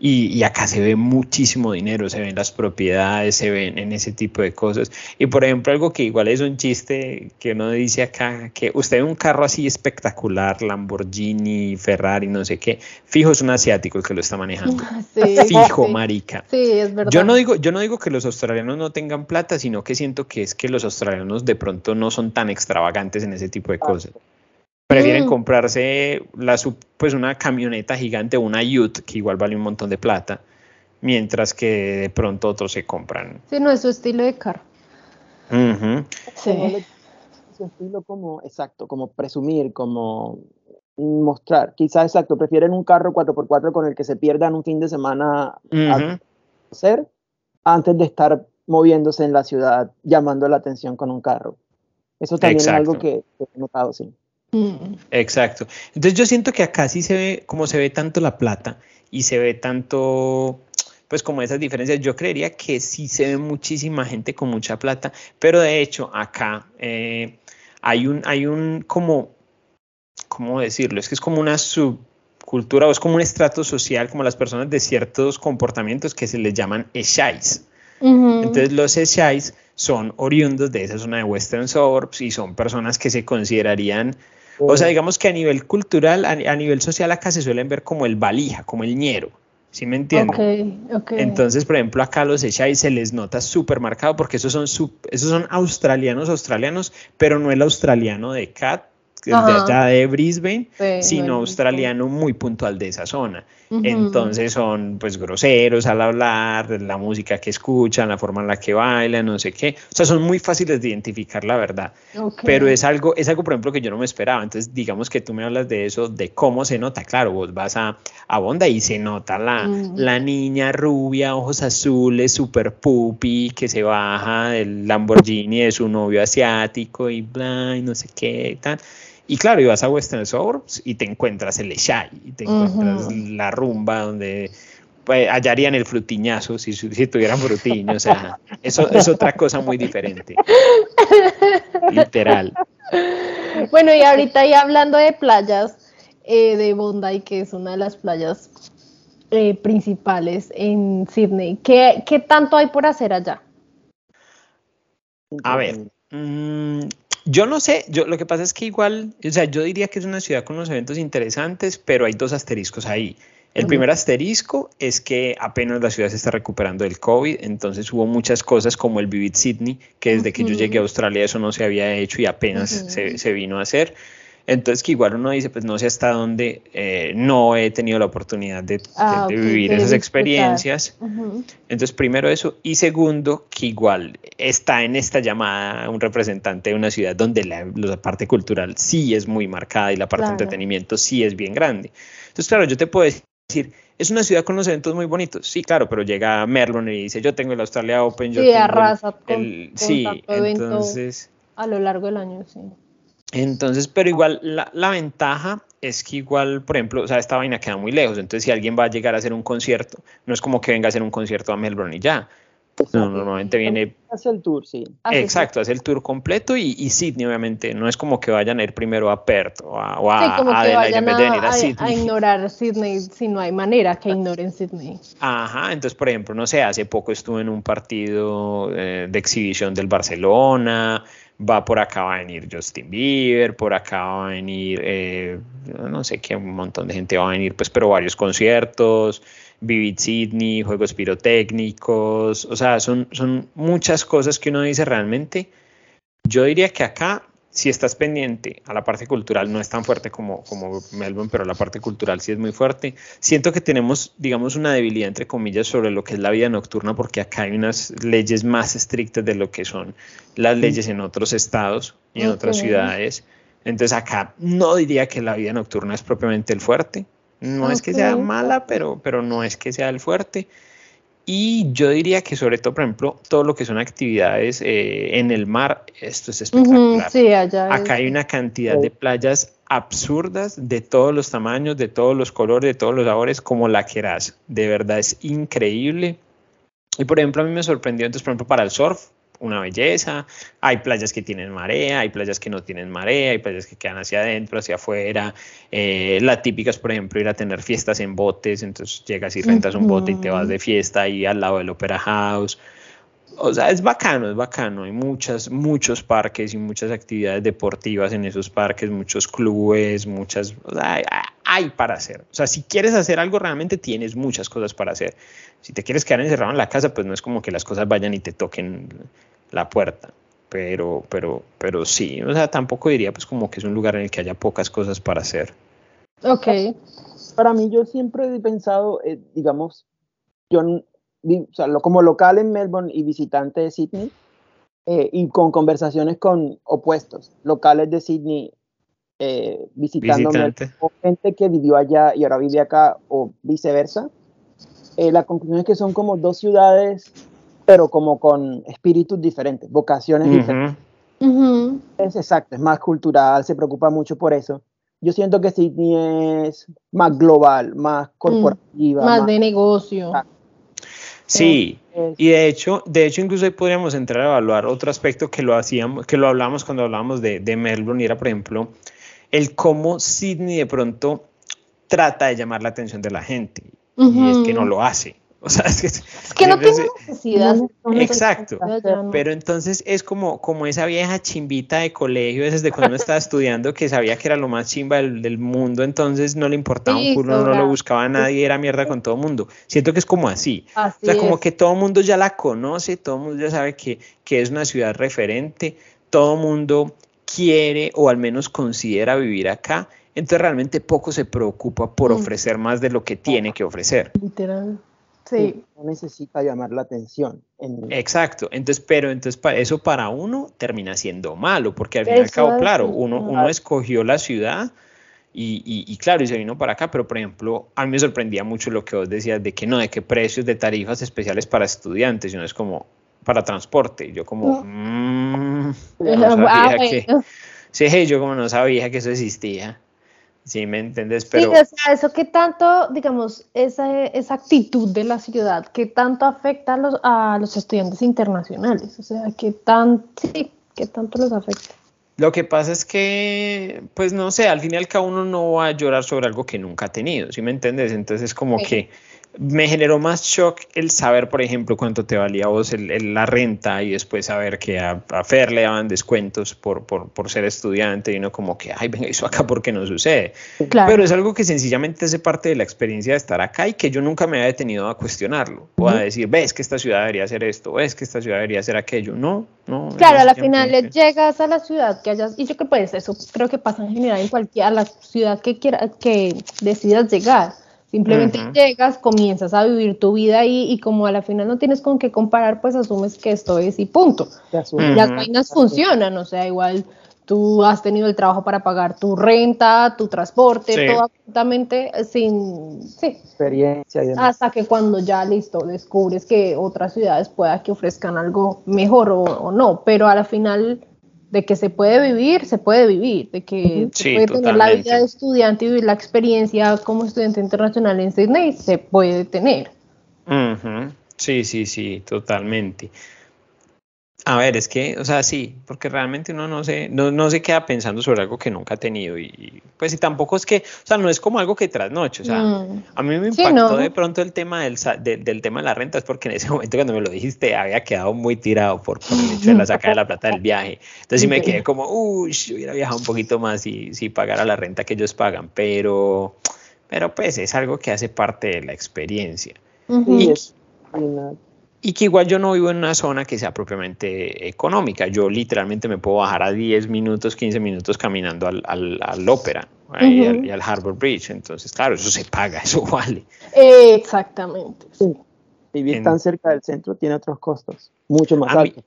Y, acá se ve muchísimo dinero, se ven las propiedades, se ven en ese tipo de cosas. Y por ejemplo, algo que igual es un chiste que uno dice acá, que usted ve un carro así espectacular, Lamborghini, Ferrari, no sé qué, fijo es un asiático el que lo está manejando. fijo, marica. Sí, es verdad. Yo no, digo, yo no digo que los australianos no tengan plata, sino que siento que es que los australianos de pronto no son tan extravagantes en ese tipo de cosas. Prefieren mm. comprarse la, pues una camioneta gigante, una Ute, que igual vale un montón de plata, mientras que de pronto otros se compran. Sí, no es su estilo de carro. Sí. Su estilo como, exacto, como presumir, como mostrar. Quizás, exacto, prefieren un carro 4x4 con el que se pierdan un fin de semana a hacer antes de estar moviéndose en la ciudad llamando la atención con un carro. Eso también es algo que he notado, sí. Exacto. Entonces yo siento que acá sí se ve, como se ve tanto la plata y se ve tanto, pues como esas diferencias, yo creería que sí se ve muchísima gente con mucha plata, pero de hecho acá eh, hay un, hay un como, ¿cómo decirlo? Es que es como una subcultura o es como un estrato social, como las personas de ciertos comportamientos que se les llaman eshais. Entonces los eshais son oriundos de esa zona de Western Suburbs y son personas que se considerarían o sea, digamos que a nivel cultural, a, nivel social, acá se suelen ver como el valija, como el ñero. ¿Sí me entienden? Okay, Entonces, por ejemplo, acá los y se les nota súper marcado porque esos son, esos son australianos, australianos, pero no el australiano de Cat, de allá de Brisbane, sino australiano muy puntual de esa zona. Entonces son pues groseros al hablar, la música que escuchan, la forma en la que bailan, no sé qué. O sea, son muy fáciles de identificar la verdad. Pero es algo, es algo, por ejemplo, que yo no me esperaba. Entonces, digamos que tú me hablas de eso, de cómo se nota. Claro, vos vas a, a Bonda y se nota la, mm. la niña rubia, ojos azules, super pupi, que se baja del Lamborghini de su novio asiático y bla, y no sé qué y tal. Y claro, ibas a Western Suburbs y te encuentras el Eshai, y te encuentras la rumba donde pues, hallarían el frutiñazo si, si tuvieran frutiño. O sea, eso es otra cosa muy diferente. Literal. Bueno, y ahorita ya hablando de playas eh, de Bondi, que es una de las playas eh, principales en Sydney, ¿qué, ¿qué, tanto hay por hacer allá? A ver, mmm, yo no sé, yo, lo que pasa es que igual, o sea, yo diría que es una ciudad con unos eventos interesantes, pero hay dos asteriscos ahí. El primer asterisco es que apenas la ciudad se está recuperando del COVID, entonces hubo muchas cosas como el Vivid Sydney, que desde que yo llegué a Australia eso no se había hecho y apenas se, se, vino a hacer. Entonces que igual uno dice, pues no sé hasta dónde eh, no he tenido la oportunidad de, ah, vivir esas experiencias. Entonces primero eso y segundo que igual está en esta llamada un representante de una ciudad donde la, parte cultural sí es muy marcada y la parte de entretenimiento sí es bien grande. Entonces claro, yo te puedo decir, es una ciudad con unos eventos muy bonitos. Sí, claro, pero llega Merlon y dice, yo tengo el Australia Open, yo sí, tengo arrasa el, sí, entonces a lo largo del año, sí. Entonces, pero igual la, ventaja es que igual, por ejemplo, o sea, esta vaina queda muy lejos, entonces si alguien va a llegar a hacer un concierto, no es como que venga a hacer un concierto a Melbourne y ya. No, normalmente viene... Hace el tour, sí. Exacto, hace el tour completo y, y, Sydney obviamente, no es como que vayan a ir primero a Perth o a, o a, como que vayan a, a, ignorar Sydney si no hay manera que ignoren Sydney. Ajá, entonces por ejemplo, no sé, hace poco estuve en un partido eh, de exhibición del Barcelona, va por acá va a venir Justin Bieber, por acá va a venir, eh, no sé qué, un montón de gente va a venir, pues, pero varios conciertos, Vivid Sydney, juegos pirotécnicos, o sea, son, son muchas cosas que uno dice realmente. Yo diría que acá si estás pendiente a la parte cultural, no es tan fuerte como, como Melbourne, pero la parte cultural sí es muy fuerte. Siento que tenemos, digamos, una debilidad, entre comillas, sobre lo que es la vida nocturna, porque acá hay unas leyes más estrictas de lo que son las leyes en otros estados y en otras ciudades. Entonces acá no diría que la vida nocturna es propiamente el fuerte. No es que sea mala, pero, pero no es que sea el fuerte. Y yo diría que sobre todo, por ejemplo, todo lo que son actividades eh, en el mar, esto es espectacular. sí, allá Acá hay una cantidad de playas absurdas de todos los tamaños, de todos los colores, de todos los sabores, como la quieras. De verdad es increíble. Y por ejemplo, a mí me sorprendió, entonces, por ejemplo, para el surf, una belleza. Hay playas que tienen marea, hay playas que no tienen marea, hay playas que quedan hacia adentro, hacia afuera. Eh, la típica es, por ejemplo, ir a tener fiestas en botes, entonces llegas y rentas un bote y te vas de fiesta ahí al lado del Opera House. O sea, es bacano, es bacano. Hay muchas, muchos parques y muchas actividades deportivas en esos parques, muchos clubes, muchas. O sea, hay, hay para hacer. O sea, si quieres hacer algo, realmente tienes muchas cosas para hacer. Si te quieres quedar encerrado en la casa, pues no es como que las cosas vayan y te toquen la puerta. Pero, pero, pero sí, o sea, tampoco diría pues como que es un lugar en el que haya pocas cosas para hacer. Ok. Para mí yo siempre he pensado, eh, digamos, yo o sea, como local en Melbourne y visitante de Sydney, eh, y con conversaciones con opuestos, locales de Sydney eh, visitando o gente que vivió allá y ahora vive acá o viceversa, la conclusión es que son como dos ciudades pero como con espíritus diferentes, vocaciones diferentes. Es exacto, es más cultural, se preocupa mucho por eso. Yo siento que Sydney es más global, más corporativa. más, de negocio. Sí, y de hecho, de hecho incluso ahí podríamos entrar a evaluar otro aspecto que lo hacíamos, que lo hablamos cuando hablábamos de, de Melbourne, y era, por ejemplo, el cómo Sydney de pronto trata de llamar la atención de la gente, y es que no lo hace. O sea, es que, no tiene necesidad. exacto. Pero entonces es como, como esa vieja chimbita de colegio, desde cuando uno estaba estudiando, que sabía que era lo más chimba del, mundo, entonces no le importaba un culo, no lo buscaba a nadie, era mierda con todo el mundo. Siento que es como así. o sea, como que todo el mundo ya la conoce, todo el mundo ya sabe que, que es una ciudad referente, todo el mundo quiere o al menos considera vivir acá. Entonces realmente poco se preocupa por mm. ofrecer más de lo que tiene que ofrecer. Literal. Sí. No necesita llamar la atención. Exacto. Entonces, pero entonces eso para uno termina siendo malo, porque al fin y al cabo, claro, uno, uno escogió la ciudad y, y, claro, y se vino para acá, pero por ejemplo, a mí me sorprendía mucho lo que vos decías de que no, de qué precios de tarifas especiales para estudiantes, y no es como para transporte. Yo como, mmm, no ah, que, sí, yo como no sabía que eso existía. Sí, ¿me entiendes? Pero... Sí, o sea, eso que tanto, digamos, esa, esa actitud de la ciudad, que tanto afecta a los, a los estudiantes internacionales, o sea, que tan, sí, que tanto los afecta. Lo que pasa es que, pues no sé, al fin y al cabo uno no va a llorar sobre algo que nunca ha tenido, ¿sí me entiendes? Entonces es como que me generó más shock el saber, por ejemplo, cuánto te valía a vos el, la renta y después saber que a, Fer le daban descuentos por, por, por, ser estudiante y uno como que, ay, venga, eso acá porque no sucede. Pero es algo que sencillamente hace parte de la experiencia de estar acá y que yo nunca me había detenido a cuestionarlo o a decir, ves que esta ciudad debería hacer esto, ves que esta ciudad debería hacer aquello. No, no. Claro, a la final llegas a la ciudad que hayas, y yo que pues eso creo que pasa en general en cualquier, a la ciudad que quiera, que decidas llegar Simplemente llegas, comienzas a vivir tu vida ahí y como a la final no tienes con qué comparar, pues asumes que esto es y punto. Las vainas funcionan, o sea, igual tú has tenido el trabajo para pagar tu renta, tu transporte, todo absolutamente sin sí. experiencia. Y Hasta que cuando ya listo descubres que otras ciudades pueda que ofrezcan algo mejor o, o no, pero a la final de que se puede vivir, se puede vivir, de que se puede tener la vida de estudiante y vivir la experiencia como estudiante internacional en Sydney, se puede tener. Sí, sí, sí, totalmente. A ver, es que, o sea, sí, porque realmente uno no se, no, no se queda pensando sobre algo que nunca ha tenido y pues y tampoco es que, o sea, no es como algo que trasnoche, o sea, mm. a mí me impactó de pronto el tema del, del tema de la renta, es porque en ese momento cuando me lo dijiste había quedado muy tirado por, el hecho de la sacada de la plata del viaje, entonces sí me quedé como, uy, hubiera viajado un poquito más y si pagara la renta que ellos pagan, pero, pero pues es algo que hace parte de la experiencia. y, y que igual yo no vivo en una zona que sea propiamente económica. Yo literalmente me puedo bajar a 10 minutos, 15 minutos caminando al, al, ópera y, al, Harbor Bridge. Entonces, claro, eso se paga, eso vale. Exactamente. Vivir tan cerca del centro tiene otros costos, mucho más altos.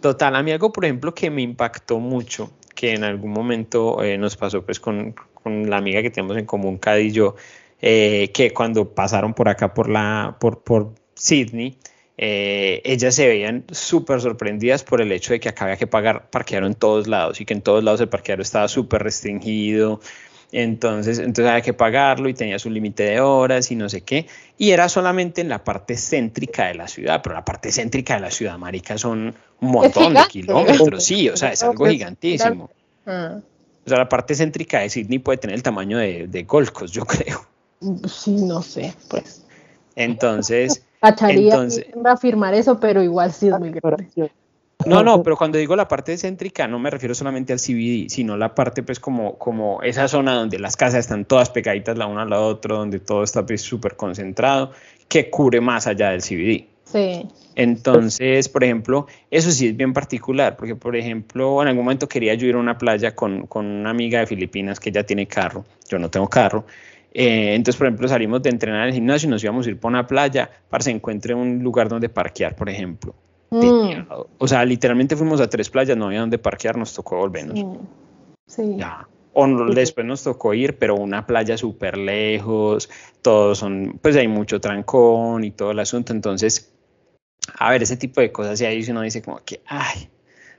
Total, a mí algo, por ejemplo, que me impactó mucho, que en algún momento eh, nos pasó pues con, con, la amiga que tenemos en común, Cady y yo, eh, que cuando pasaron por acá, por, la, por, por Sydney, eh, ellas se veían súper sorprendidas por el hecho de que acá había que pagar parqueadero en todos lados y que en todos lados el parqueadero estaba súper restringido. Entonces, entonces había que pagarlo y tenía su límite de horas y no sé qué. Y era solamente en la parte céntrica de la ciudad, pero la parte céntrica de la ciudad, marica, son un montón de kilómetros, sí, o sea, es algo gigantísimo. Ah. O sea, la parte céntrica de Sydney puede tener el tamaño de, de Gold Coast, yo creo. Sí, no sé, pues. Entonces, Cacharía entonces, a afirmar eso, pero igual sí es muy grande. No, no, pero cuando digo la parte céntrica no me refiero solamente al CBD, sino la parte pues como, como esa zona donde las casas están todas pegaditas la una a la otra, donde todo está pues súper concentrado, que cubre más allá del CBD. Sí. Entonces, por ejemplo, eso sí es bien particular, porque por ejemplo, en algún momento quería yo ir a una playa con, con una amiga de Filipinas que ya tiene carro, yo no tengo carro, eh, entonces, por ejemplo, salimos de entrenar en el gimnasio y nos íbamos a ir por una playa para que se encuentre un lugar donde parquear, por ejemplo. Mm. O sea, literalmente fuimos a tres playas, no había donde parquear, nos tocó volvernos. Sí. Ya. O después nos tocó ir, pero una playa súper lejos, todos son, pues hay mucho trancón y todo el asunto. Entonces, a ver, ese tipo de cosas, y ahí uno dice como que, ay,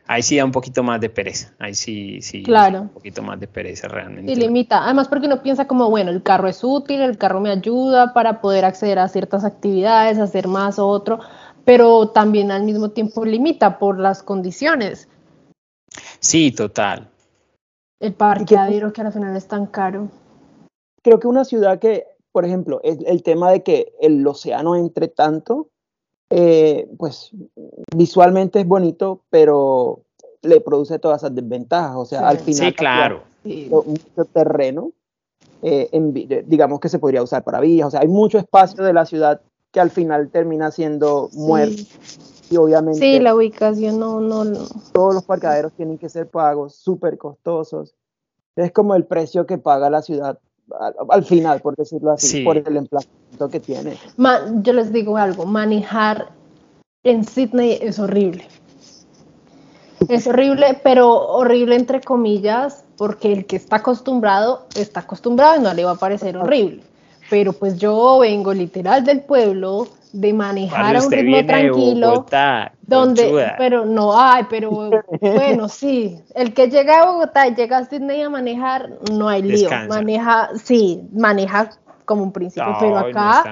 ahí sí da un poquito más de pereza, ahí sí, sí, claro. un poquito más de pereza realmente. Y limita, además porque uno piensa como, bueno, el carro es útil, el carro me ayuda para poder acceder a ciertas actividades, hacer más o otro, pero también al mismo tiempo limita por las condiciones. Sí, total. El parqueadero que al final es tan caro. Creo que una ciudad que, por ejemplo, el, el tema de que el océano entre tanto, eh, pues visualmente es bonito, pero le produce todas esas desventajas. O sea, al final, sí, claro. mucho terreno, eh, digamos que se podría usar para vías. O sea, hay mucho espacio de la ciudad que al final termina siendo muerto. Y obviamente. Sí, la ubicación no, no, no. Todos los parqueaderos tienen que ser pagos, súper costosos. Es como el precio que paga la ciudad al, final, por decirlo así, por el emplazamiento que tiene. yo les digo algo, manejar en Sydney es horrible. Es horrible, pero horrible entre comillas, porque el que está acostumbrado, está acostumbrado y no le va a parecer horrible. Pero pues yo vengo literal del pueblo, de manejar a un ritmo tranquilo, donde, pero no hay, pero bueno, sí, el que llega a Bogotá y llega a Sydney a manejar, no hay lío, maneja, sí, maneja como un principio, pero acá,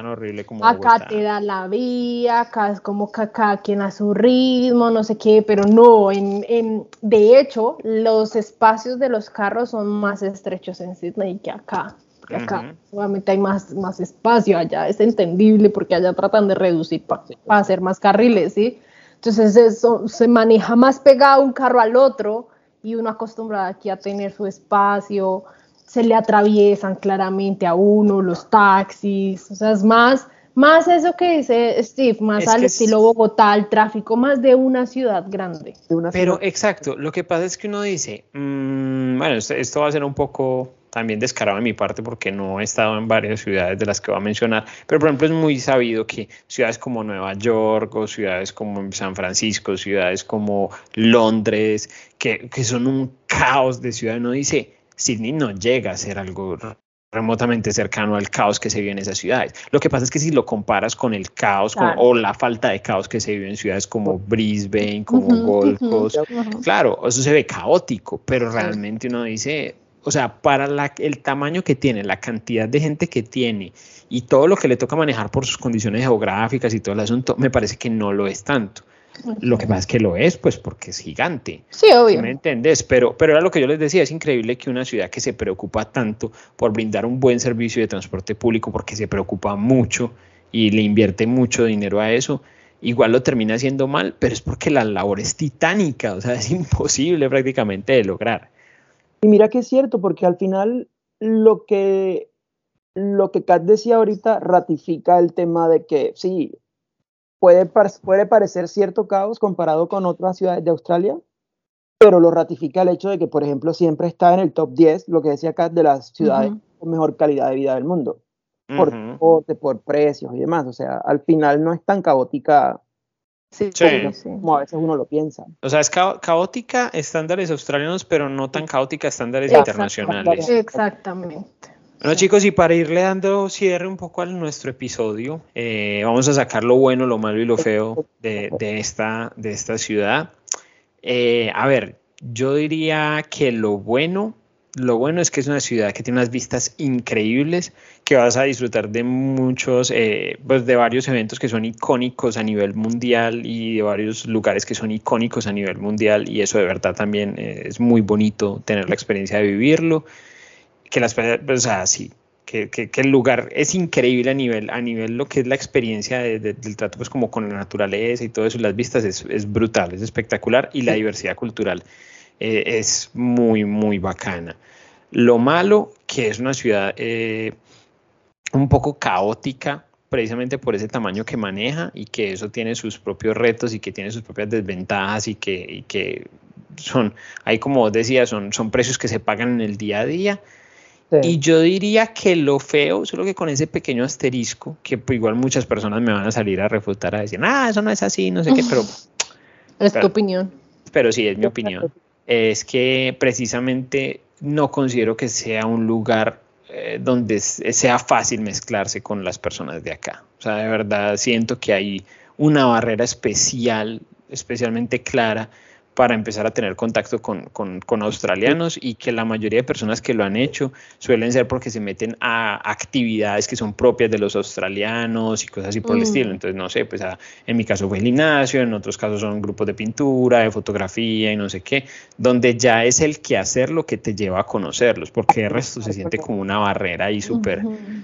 acá te da la vía, acá es como que acá quien a su ritmo, no sé qué, pero no, en, en, de hecho, los espacios de los carros son más estrechos en Sydney que acá acá obviamente hay más, más espacio, allá es entendible porque allá tratan de reducir para hacer más carriles, ¿sí? Entonces eso, se maneja más pegado un carro al otro y uno acostumbrado aquí a tener su espacio, se le atraviesan claramente a uno los taxis, o sea, es más, más eso que dice Steve, más al estilo Bogotá, el tráfico más de una ciudad grande. Pero exacto, lo que pasa es que uno dice, mm, bueno, esto va a ser un poco también descarado de mi parte porque no he estado en varias ciudades de las que voy a mencionar, pero por ejemplo es muy sabido que ciudades como Nueva York o ciudades como San Francisco, ciudades como Londres, que, que son un caos de ciudad, uno dice, Sydney no llega a ser algo remotamente cercano al caos que se vive en esas ciudades. Lo que pasa es que si lo comparas con el caos o la falta de caos que se vive en ciudades como Brisbane, como Gold Coast, claro, eso se ve caótico, pero realmente uno dice, o sea, para la, el tamaño que tiene, la cantidad de gente que tiene y todo lo que le toca manejar por sus condiciones geográficas y todo el asunto, me parece que no lo es tanto. Lo que pasa es que lo es, pues porque es gigante. Sí, obvio. ¿Me entendés? Pero, pero era lo que yo les decía, es increíble que una ciudad que se preocupa tanto por brindar un buen servicio de transporte público, porque se preocupa mucho y le invierte mucho dinero a eso, igual lo termina haciendo mal, pero es porque la labor es titánica, o sea, es imposible prácticamente de lograr. Y mira que es cierto, porque al final lo que, lo que Kat decía ahorita ratifica el tema de que sí, puede, puede parecer cierto caos comparado con otras ciudades de Australia, pero lo ratifica el hecho de que, por ejemplo, siempre está en el top 10, lo que decía acá, de las ciudades con mejor calidad de vida del mundo, por por precios y demás. O sea, al final no es tan caótica Sí, como a veces uno lo piensa. O sea, es caótica estándares australianos, pero no tan caótica estándares internacionales. Exactamente. Bueno chicos, y para irle dando cierre un poco a nuestro episodio, eh, vamos a sacar lo bueno, lo malo y lo feo de, esta, de esta ciudad. Eh, a ver, yo diría que lo bueno lo bueno es que es una ciudad que tiene unas vistas increíbles, que vas a disfrutar de muchos, eh, pues de varios eventos que son icónicos a nivel mundial y de varios lugares que son icónicos a nivel mundial y eso de verdad también eh, es muy bonito tener la experiencia de vivirlo, que las, pues, sea, sí, que, que, el lugar es increíble a nivel, a nivel lo que es la experiencia del trato pues como con la naturaleza y todo eso, las vistas es, es brutal, es espectacular y la diversidad cultural eh, es muy, muy bacana. Lo malo, que es una ciudad eh, un poco caótica, precisamente por ese tamaño que maneja y que eso tiene sus propios retos y que tiene sus propias desventajas y que, que son, ahí como decía, son, son precios que se pagan en el día a día. Y yo diría que lo feo, solo que con ese pequeño asterisco, que pues, igual muchas personas me van a salir a refutar a decir, ah, eso no es así, no sé qué, pero... Es tu opinión. Pero sí, es mi opinión es que precisamente no considero que sea un lugar eh, donde sea fácil mezclarse con las personas de acá. O sea, de verdad siento que hay una barrera especial, especialmente clara para empezar a tener contacto con, australianos y que la mayoría de personas que lo han hecho suelen ser porque se meten a actividades que son propias de los australianos y cosas así por el mm. estilo. Entonces, no sé, pues en mi caso fue el gimnasio, en otros casos son grupos de pintura, de fotografía y no sé qué, donde ya es el que hacer lo que te lleva a conocerlos, porque el resto se siente como una barrera ahí súper,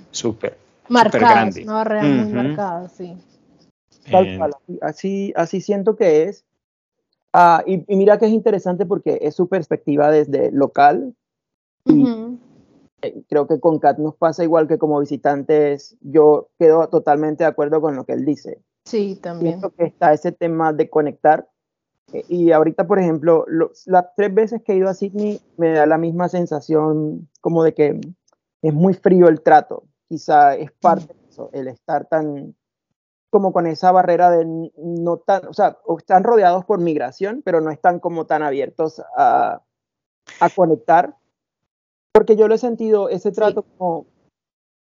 súper, súper grande. Una barrera muy marcada, sí. así, así siento que es Ah, y, mira que es interesante porque es su perspectiva desde local. Y eh, creo que con Kat nos pasa igual que como visitantes, yo quedo totalmente de acuerdo con lo que él dice. Sí, también. Siento que está ese tema de conectar. Eh, y ahorita, por ejemplo, las tres veces que he ido a Sydney me da la misma sensación como de que es muy frío el trato. Quizá es parte de eso, el estar tan, como con esa barrera de no tan, o sea, están rodeados por migración, pero no están como tan abiertos a, a conectar. Porque yo lo he sentido, ese trato como,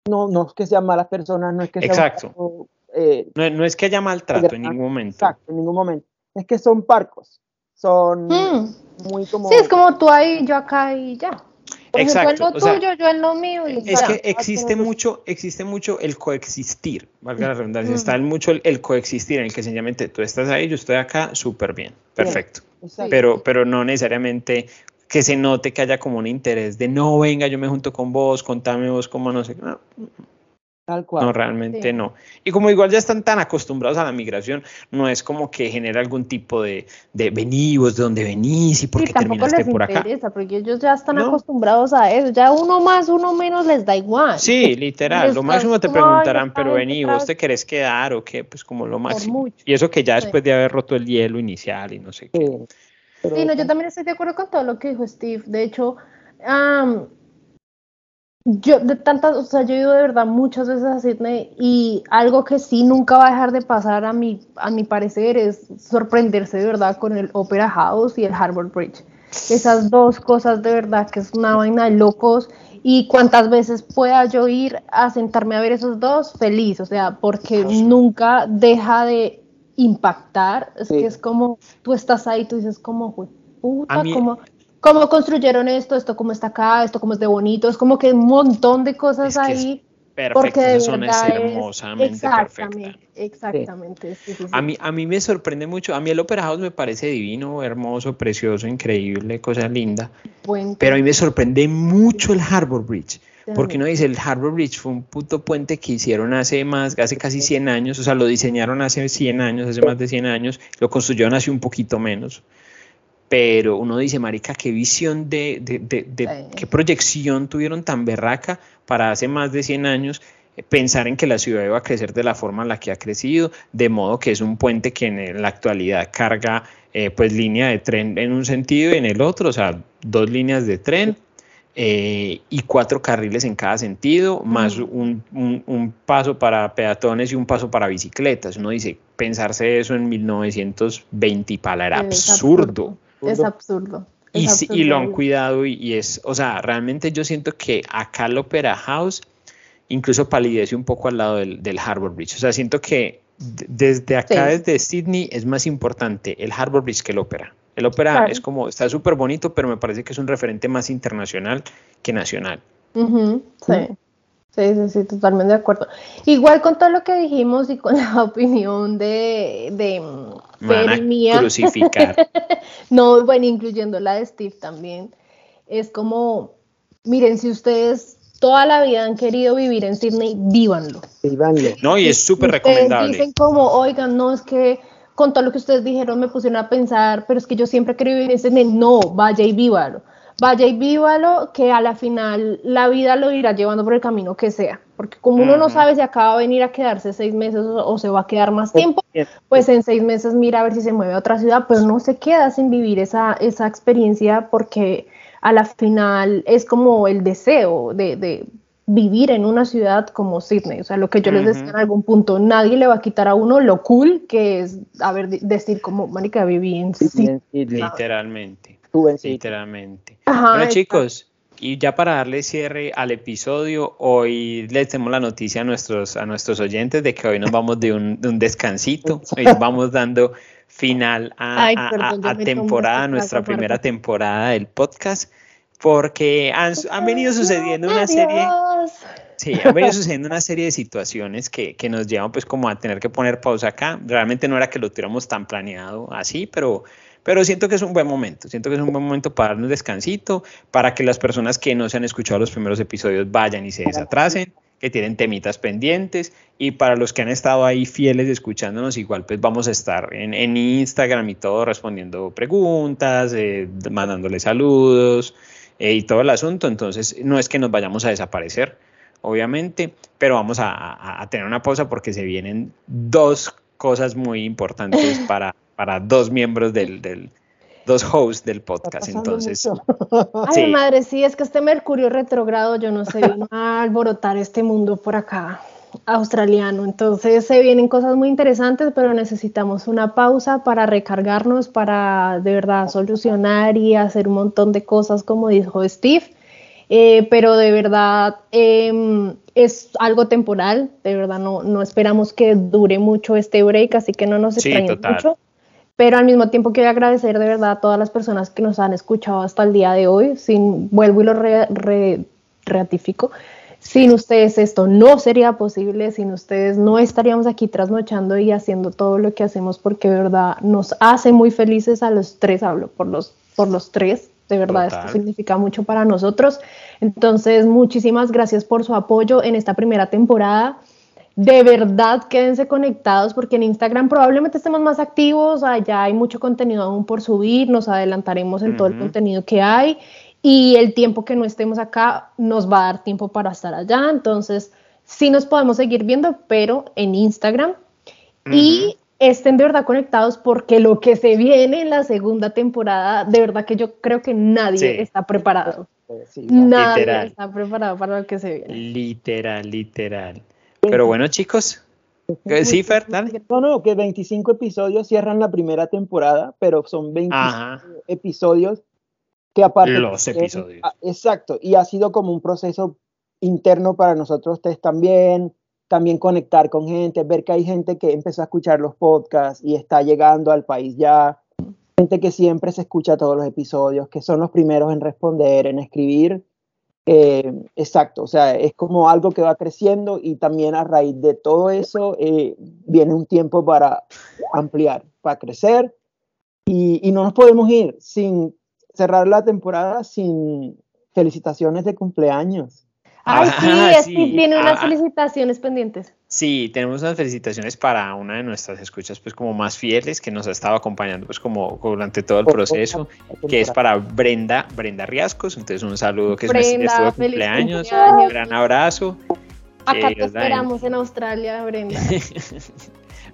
no, no es que sean malas personas, no es que Exacto. Eh, no, es que haya maltrato en ningún momento. Exacto, en ningún momento. Es que son parcos, son hmm. muy como... Sí, es como tú ahí, yo acá y ya. Exacto. en lo tuyo, yo en lo mío. es que existe mucho, existe mucho el coexistir, valga la redundancia, está mucho el, coexistir en el que sencillamente tú estás ahí, yo estoy acá, súper bien, perfecto. pero, pero no necesariamente que se note que haya como un interés de no, venga, yo me junto con vos, contame vos cómo no sé. No, no, realmente no. Y como igual ya están tan acostumbrados a la migración, no es como que genera algún tipo de, de venivos, de dónde venís y por qué terminaste por acá. Porque ellos ya están acostumbrados a eso. Ya uno más, uno menos les da igual. Sí, literal. lo máximo te preguntarán, pero vení, ¿vos te querés quedar o qué? Pues como lo máximo. Y eso que ya después de haber roto el hielo inicial y no sé qué. Sí, no, yo también estoy de acuerdo con todo lo que dijo Steve. De hecho, yo, de tantas, o sea, yo he ido de verdad muchas veces a Sydney y algo que sí nunca va a dejar de pasar a mi, a mi parecer es sorprenderse de verdad con el Opera House y el Harbour Bridge. Esas dos cosas de verdad que es una vaina de locos y cuantas veces pueda yo ir a sentarme a ver esos dos, feliz, o sea, porque nunca deja de impactar, es que es como, tú estás ahí, tú dices como, puta, como cómo construyeron esto, esto cómo está acá, esto cómo es de bonito, es como que un montón de cosas ahí. porque de son es hermosamente exactamente, Exactamente. a, mí, a mí me sorprende mucho, a mí el Opera House me parece divino, hermoso, precioso, increíble, cosa linda. Pero a mí me sorprende mucho el Harbor Bridge. Porque uno dice, el Harbor Bridge fue un puto puente que hicieron hace más, hace casi 100 años, o sea, lo diseñaron hace 100 años, hace más de 100 años, lo construyeron hace un poquito menos pero uno dice, marica, qué visión de, de, de, qué proyección tuvieron tan berraca para hace más de 100 años pensar en que la ciudad iba a crecer de la forma en la que ha crecido, de modo que es un puente que en la actualidad carga eh, pues línea de tren en un sentido y en el otro, o sea, dos líneas de tren eh, y cuatro carriles en cada sentido, más un, un, paso para peatones y un paso para bicicletas. Uno dice, pensarse eso en 1920 y para era absurdo. Es absurdo. y, y, lo han cuidado y, y, es, o sea, realmente yo siento que acá el Opera House incluso palidece un poco al lado del, del Harbor Bridge. O sea, siento que desde acá, desde Sydney, es más importante el Harbor Bridge que el ópera. El ópera es como, está súper bonito, pero me parece que es un referente más internacional que nacional. Sí. Sí, sí, sí, totalmente de acuerdo. Igual con todo lo que dijimos y con la opinión de, de mía. Crucificar. no, bueno, incluyendo la de Steve también. Es como, miren, si ustedes toda la vida han querido vivir en Sydney, vívanlo. Vívanlo. No, y es súper recomendable. Dicen como, oigan, no, es que con todo lo que ustedes dijeron me pusieron a pensar, pero es que yo siempre querido vivir en Sydney. No, vaya y vívalo. Vaya y vívalo, que a la final la vida lo irá llevando por el camino que sea. Porque como uno no sabe si acaba de venir a quedarse seis meses o, se va a quedar más tiempo, pues en seis meses mira a ver si se mueve a otra ciudad, pero no se queda sin vivir esa, esa experiencia porque a la final es como el deseo de, vivir en una ciudad como Sydney. O sea, lo que yo les decía en algún punto, nadie le va a quitar a uno lo cool que es, a ver, decir como, manica, viví en Sydney. Literalmente. Literalmente. bueno, chicos, y ya para darle cierre al episodio, hoy les tenemos la noticia a nuestros, a nuestros oyentes de que hoy nos vamos de un, de un descansito. Hoy vamos dando final a, temporada, nuestra primera temporada del podcast, porque han, venido sucediendo una serie... Sí, han venido sucediendo una serie de situaciones que, que, nos llevan pues como a tener que poner pausa acá. Realmente no era que lo tuviéramos tan planeado así, pero, pero siento que es un buen momento. Siento que es un buen momento para darnos descansito, para que las personas que no se han escuchado los primeros episodios vayan y se desatrasen que tienen temitas pendientes y para los que han estado ahí fieles escuchándonos, igual pues vamos a estar en, en Instagram y todo respondiendo preguntas, eh, mandándole saludos eh, y todo el asunto. Entonces no es que nos vayamos a desaparecer, obviamente, pero vamos a, a, tener una pausa porque se vienen dos cosas muy importantes para, para dos miembros del, del dos hosts del podcast, entonces. Ay, madre, sí, es que este Mercurio retrogrado, yo no sé, vino a alborotar este mundo por acá australiano. Entonces se vienen cosas muy interesantes, pero necesitamos una pausa para recargarnos, para de verdad solucionar y hacer un montón de cosas, como dijo Steve. Eh, pero de verdad em, es algo temporal, de verdad no, no esperamos que dure mucho este break, así que no nos extrañen mucho pero al mismo tiempo quiero agradecer de verdad a todas las personas que nos han escuchado hasta el día de hoy. Sin, vuelvo y lo re, ratifico. Sin ustedes esto no sería posible, sin ustedes no estaríamos aquí trasnochando y haciendo todo lo que hacemos porque de verdad nos hace muy felices a los tres, hablo por los, por los tres, de verdad esto significa mucho para nosotros. Entonces, muchísimas gracias por su apoyo en esta primera temporada. De verdad quédense conectados porque en Instagram probablemente estemos más activos, allá hay mucho contenido aún por subir, nos adelantaremos en todo el contenido que hay y el tiempo que no estemos acá nos va a dar tiempo para estar allá, entonces sí nos podemos seguir viendo, pero en Instagram. Y estén de verdad conectados porque lo que se viene en la segunda temporada, de verdad que yo creo que nadie está preparado. nadie está preparado para lo que se viene. Literal, literal. Pero bueno, chicos. Sí, Fer, dale. No, no, que 25 episodios cierran la primera temporada, pero son 25 episodios que aparte... Los episodios. exacto, y ha sido como un proceso interno para nosotros tres también, también conectar con gente, ver que hay gente que empezó a escuchar los podcasts y está llegando al país ya, gente que siempre se escucha todos los episodios, que son los primeros en responder, en escribir, eh, exacto, o sea, es como algo que va creciendo y también a raíz de todo eso eh, viene un tiempo para ampliar, para crecer. Y, y, no nos podemos ir sin cerrar la temporada sin felicitaciones de cumpleaños. Ay, sí, sí, tiene unas ah, felicitaciones pendientes. Sí, tenemos unas felicitaciones para una de nuestras escuchas, pues como más fieles, que nos ha estado acompañando, pues como durante todo el proceso, que es para Brenda, Brenda Riascos. Entonces, un saludo que es nuestro cumpleaños, un gran abrazo. Acá te esperamos en Australia, Brenda.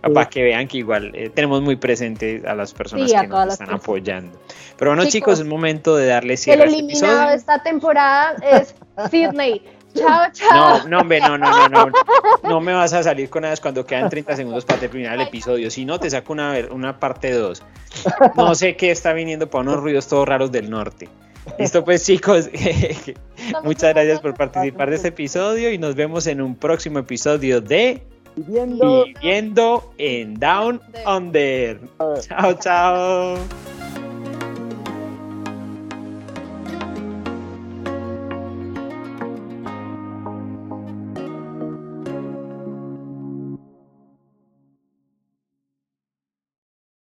para que vean que igual eh, tenemos muy presente a las personas que nos están apoyando. Pero bueno, chicos, es momento de darle cierre El este eliminado de esta temporada es Sydney. Chao, chao. No, no, hombre, no, no, no, no. No me vas a salir con nada cuando quedan 30 segundos para terminar el episodio. Si no, te saco una, una parte 2. No sé qué está viniendo para unos ruidos todos raros del norte. Listo, pues chicos, muchas gracias por participar de este episodio y nos vemos en un próximo episodio de Viviendo, Viviendo en Down Under. Chao, chao.